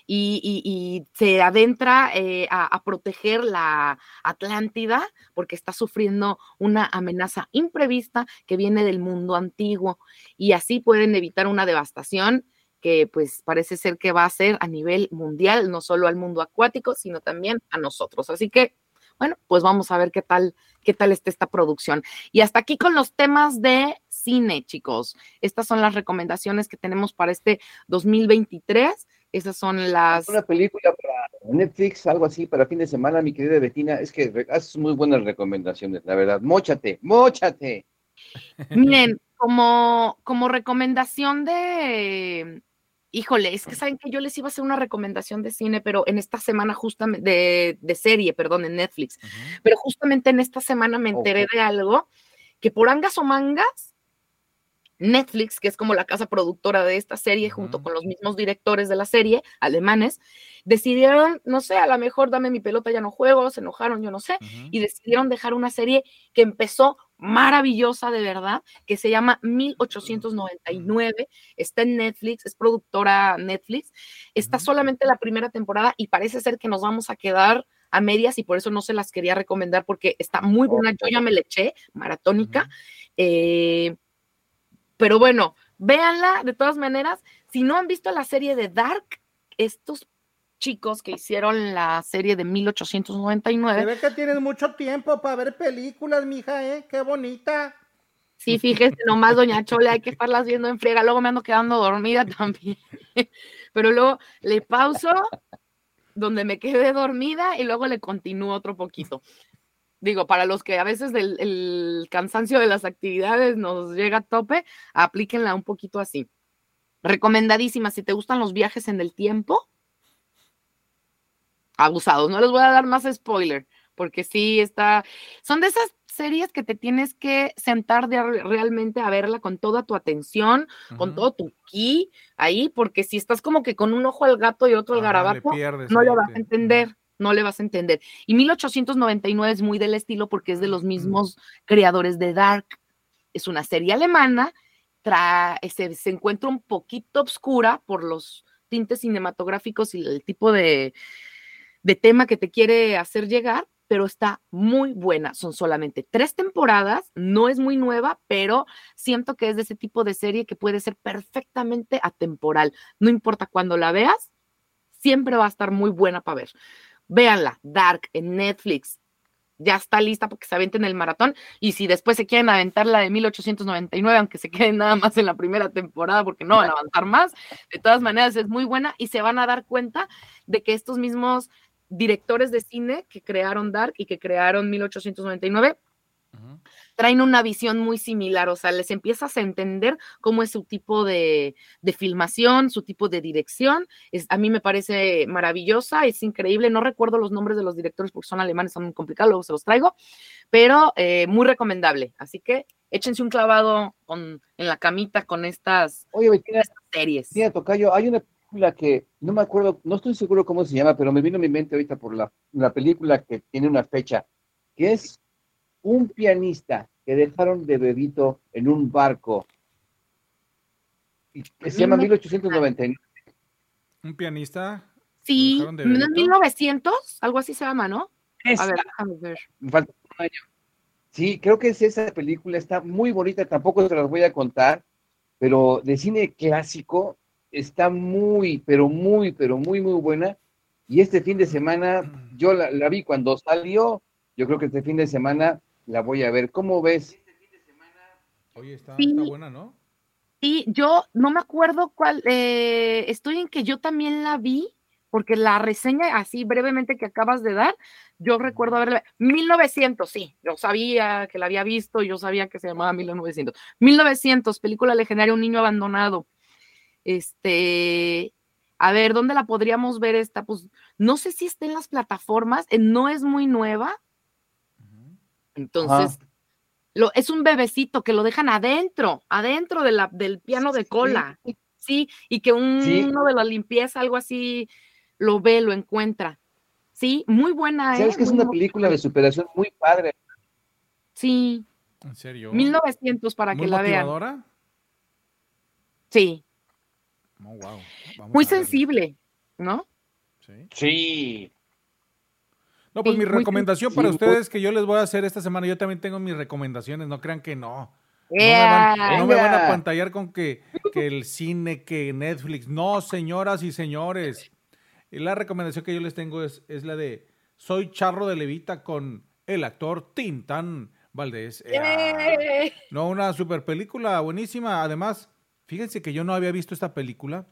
Y, se adentra eh, a, a, proteger la Atlántida porque está sufriendo una amenaza imprevista que viene del mundo antiguo y así pueden evitar una devastación que pues parece ser que va a ser a nivel mundial, no solo al mundo acuático, sino también a nosotros. Así que, bueno, pues vamos a ver qué tal, qué tal está esta producción. Y hasta aquí con los temas de cine, chicos. Estas son las recomendaciones que tenemos para este 2023. Esas son las... Una película para Netflix, algo así, para fin de semana, mi querida Betina. Es que haces muy buenas recomendaciones, la verdad. Móchate, móchate. Miren, como, como recomendación de, híjole, es que saben que yo les iba a hacer una recomendación de cine, pero en esta semana justamente, de, de serie, perdón, en Netflix, pero justamente en esta semana me enteré de algo que por angas o mangas, Netflix, que es como la casa productora de esta serie, junto con los mismos directores de la serie, alemanes, decidieron, no sé, a lo mejor dame mi pelota, ya no juego, se enojaron, yo no sé, y decidieron dejar una serie que empezó maravillosa de verdad, que se llama 1899, está en Netflix, es productora Netflix, está solamente la primera temporada y parece ser que nos vamos a quedar a medias y por eso no se las quería recomendar porque está muy buena, yo ya me le eché, maratónica. Eh, pero bueno, véanla de todas maneras. Si no han visto la serie de Dark, estos chicos que hicieron la serie de 1899. Se ve que tienes mucho tiempo para ver películas, mija, ¿eh? Qué bonita. Sí, fíjese, nomás, doña Chole, hay que estarlas viendo en friega. Luego me ando quedando dormida también. Pero luego le pauso donde me quedé dormida y luego le continúo otro poquito digo, para los que a veces el, cansancio de las actividades nos llega a tope, aplíquenla un poquito así. Recomendadísima, si te gustan los viajes en el tiempo, abusados. No les voy a dar más spoiler, porque sí está, son de esas series que te tienes que sentar de, realmente a verla con toda tu atención, con todo tu ki ahí, porque si estás como que con un ojo al gato y otro al garabato, no lo vas a entender no le vas a entender. Y 1899 es muy del estilo porque es de los mismos creadores de Dark. Es una serie alemana, se, se, encuentra un poquito oscura por los tintes cinematográficos y el tipo de, de tema que te quiere hacer llegar, pero está muy buena. Son solamente tres temporadas, no es muy nueva, pero siento que es de ese tipo de serie que puede ser perfectamente atemporal. No importa cuándo la veas, siempre va a estar muy buena para ver véanla, Dark en Netflix. Ya está lista porque se aventen el maratón. Y si después se quieren aventar la de 1899, aunque se queden nada más en la primera temporada porque no van a avanzar más, de todas maneras es muy buena y se van a dar cuenta de que estos mismos directores de cine que crearon Dark y que crearon 1899 traen una visión muy similar, o sea, les empiezas a entender cómo es su tipo de, filmación, su tipo de dirección. Es, a mí me parece maravillosa, es increíble. No recuerdo los nombres de los directores porque son alemanes, son muy complicados, luego se los traigo, pero eh, muy recomendable. Así que échense un clavado en la camita con estas, Oye, series. Mira, Tocayo, hay una película que no me acuerdo, no estoy seguro cómo se llama, pero me vino a mi mente ahorita por la, la película que tiene una fecha, que es un pianista que dejaron de bebito en un barco que se llama 1899. ¿Un pianista? Sí, ¿no 1900? Algo así se llama, ¿no? A ver, déjame ver. Me falta un año. Sí, creo que es esa película, está muy bonita, tampoco se las voy a contar, pero de cine clásico está muy, pero muy, pero muy, muy buena. Y este fin de semana, yo la, la vi cuando salió, yo creo que este fin de semana la voy a ver. ¿Cómo ves? Oye, está, está buena, ¿no? Sí, yo no me acuerdo cuál, eh, estoy en que yo también la vi, porque la reseña así brevemente que acabas de dar, yo recuerdo haberla, 1900, sí, yo sabía que la había visto, yo sabía que se llamaba 1900. 1900, película legendaria, Un niño abandonado. Este, a ver, ¿dónde la podríamos ver esta? Pues no sé si está en las plataformas, eh, no es muy nueva, entonces, lo, es un bebecito que lo dejan adentro, adentro de la, del piano de cola, sí, y que uno de la limpieza, algo así, lo ve, lo encuentra. Sí, muy buena. ¿Sabes ¿eh? que es una película de superación muy padre? Sí. ¿En serio? 1900 para que la vean. Sí. Oh, wow. muy sensible, ¿no? Sí. Sí. No, pues mi recomendación para ustedes que yo les voy a hacer esta semana, yo también tengo mis recomendaciones, no crean que no. No me, van, ¡Ea! no me van a pantallar con que, que el cine, que Netflix. No, señoras y señores. La recomendación que yo les tengo es, es la de Soy Charro de Levita con el actor Tintán Valdés. ¡Ea! ¡Eh! No, una super película buenísima. Además, fíjense que yo no había visto esta película.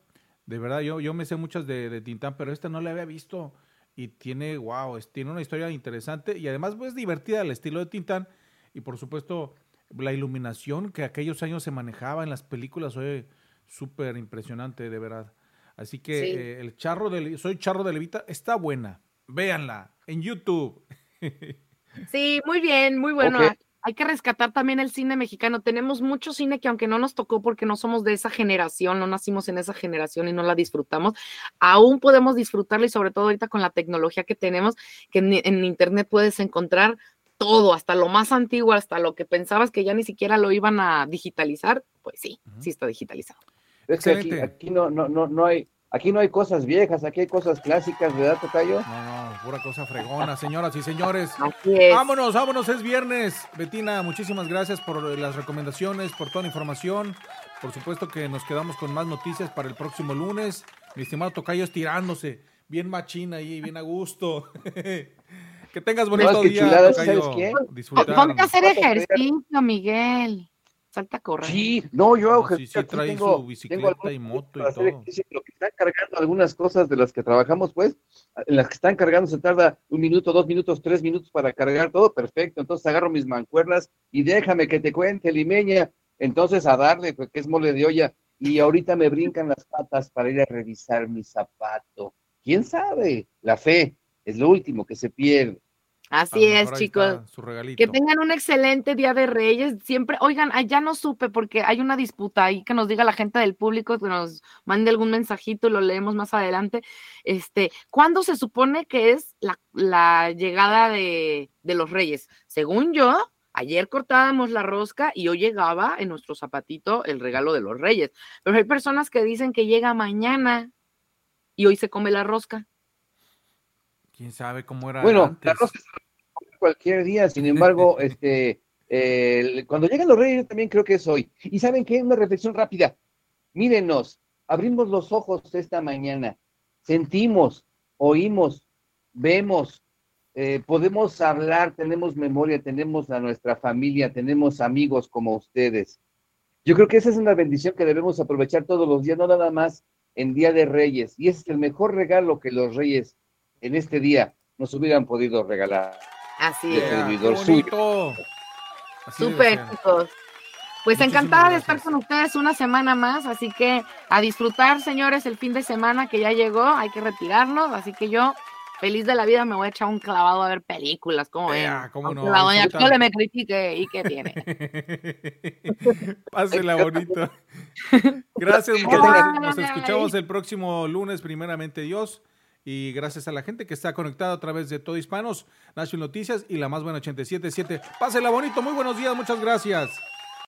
De verdad, yo, yo me sé muchas de, de Tintán, pero esta no la había visto. Y tiene, wow, es- tiene una historia interesante y además pues divertida al estilo de Tintán. Y por supuesto, la iluminación que aquellos años se manejaba en las películas fue súper impresionante, de verdad. Así que Sí. eh, el charro de Le- Soy Charro de Levita está buena. Véanla en YouTube. Sí, muy bien, muy bueno. Hay que rescatar también el cine mexicano. Tenemos mucho cine que aunque no nos tocó porque no somos de esa generación, no nacimos en esa generación y no la disfrutamos, aún podemos disfrutarla y sobre todo ahorita con la tecnología que tenemos, que en, en internet puedes encontrar todo, hasta lo más antiguo, hasta lo que pensabas que ya ni siquiera lo iban a digitalizar, pues sí, sí está digitalizado. Es que aquí, aquí no, no, no, no hay, aquí no hay cosas viejas, aquí hay cosas clásicas, ¿verdad, Tocayo? No, no, pura cosa fregona, señoras y señores. Así es. Vámonos, vámonos, es viernes. Betina, muchísimas gracias por eh, las recomendaciones, por toda la información. Por supuesto que nos quedamos con más noticias para el próximo lunes. Mi estimado Tocayo estirándose, bien machina ahí, bien a gusto. que tengas bonito No, es que día, chulada, Tocayo. ¿sabes qué? Disfrutar. Ponte a hacer ejercicio, Miguel. Salta a correr. Sí, no, yo No, hago sí, ejercicio, sí, trae tengo- su bicicleta tengo algunos y moto y todo. ejercicio, Lo que están cargando algunas cosas de las que trabajamos, pues, en las que están cargando se tarda un minuto, dos minutos, tres minutos para cargar todo, perfecto. Entonces agarro mis mancuernas y déjame que te cuente, limeña. Entonces a darle, pues, que es mole de olla. Y ahorita me brincan las patas para ir a revisar mi zapato. ¿Quién sabe? La fe es lo último que se pierde. Así es, chicos. Que tengan un excelente día de Reyes. Siempre, oigan, ya no supe porque hay una disputa ahí que nos diga la gente del público, que nos mande algún mensajito y lo leemos más adelante. Este, ¿cuándo se supone que es la, la llegada de, de los Reyes? Según yo, ayer cortábamos la rosca y hoy llegaba en nuestro zapatito el regalo de los Reyes. Pero hay personas que dicen que llega mañana y hoy se come la rosca. ¿Quién sabe cómo era Bueno, antes? la cualquier día, sin embargo, este, eh, cuando llegan los reyes, yo también creo que es hoy. Y saben qué, una reflexión rápida. Mírenos, abrimos los ojos esta mañana, sentimos, oímos, vemos, eh, podemos hablar, tenemos memoria, tenemos a nuestra familia, tenemos amigos como ustedes. Yo creo que esa es una bendición que debemos aprovechar todos los días, no nada más en Día de Reyes. Y ese es el mejor regalo que los reyes en este día nos hubieran podido regalar. Así es. Suyo. Así Súper, chicos. Pues Muchísimas encantada de estar gracias. con ustedes una semana más, así que a disfrutar, señores, el fin de semana que ya llegó, hay que retirarnos, así que yo, feliz de la vida, me voy a echar un clavado a ver películas, como ven. Ea, cómo no, la doña. Chole me critique, ¿y qué tiene? Pásela bonito. Gracias, muchachos. tengan- Nos escuchamos el próximo lunes, primeramente Dios. Y gracias a la gente que está conectada a través de Todo Hispanos, National Noticias y la más buena 877. Pásela bonito, muy buenos días, muchas gracias.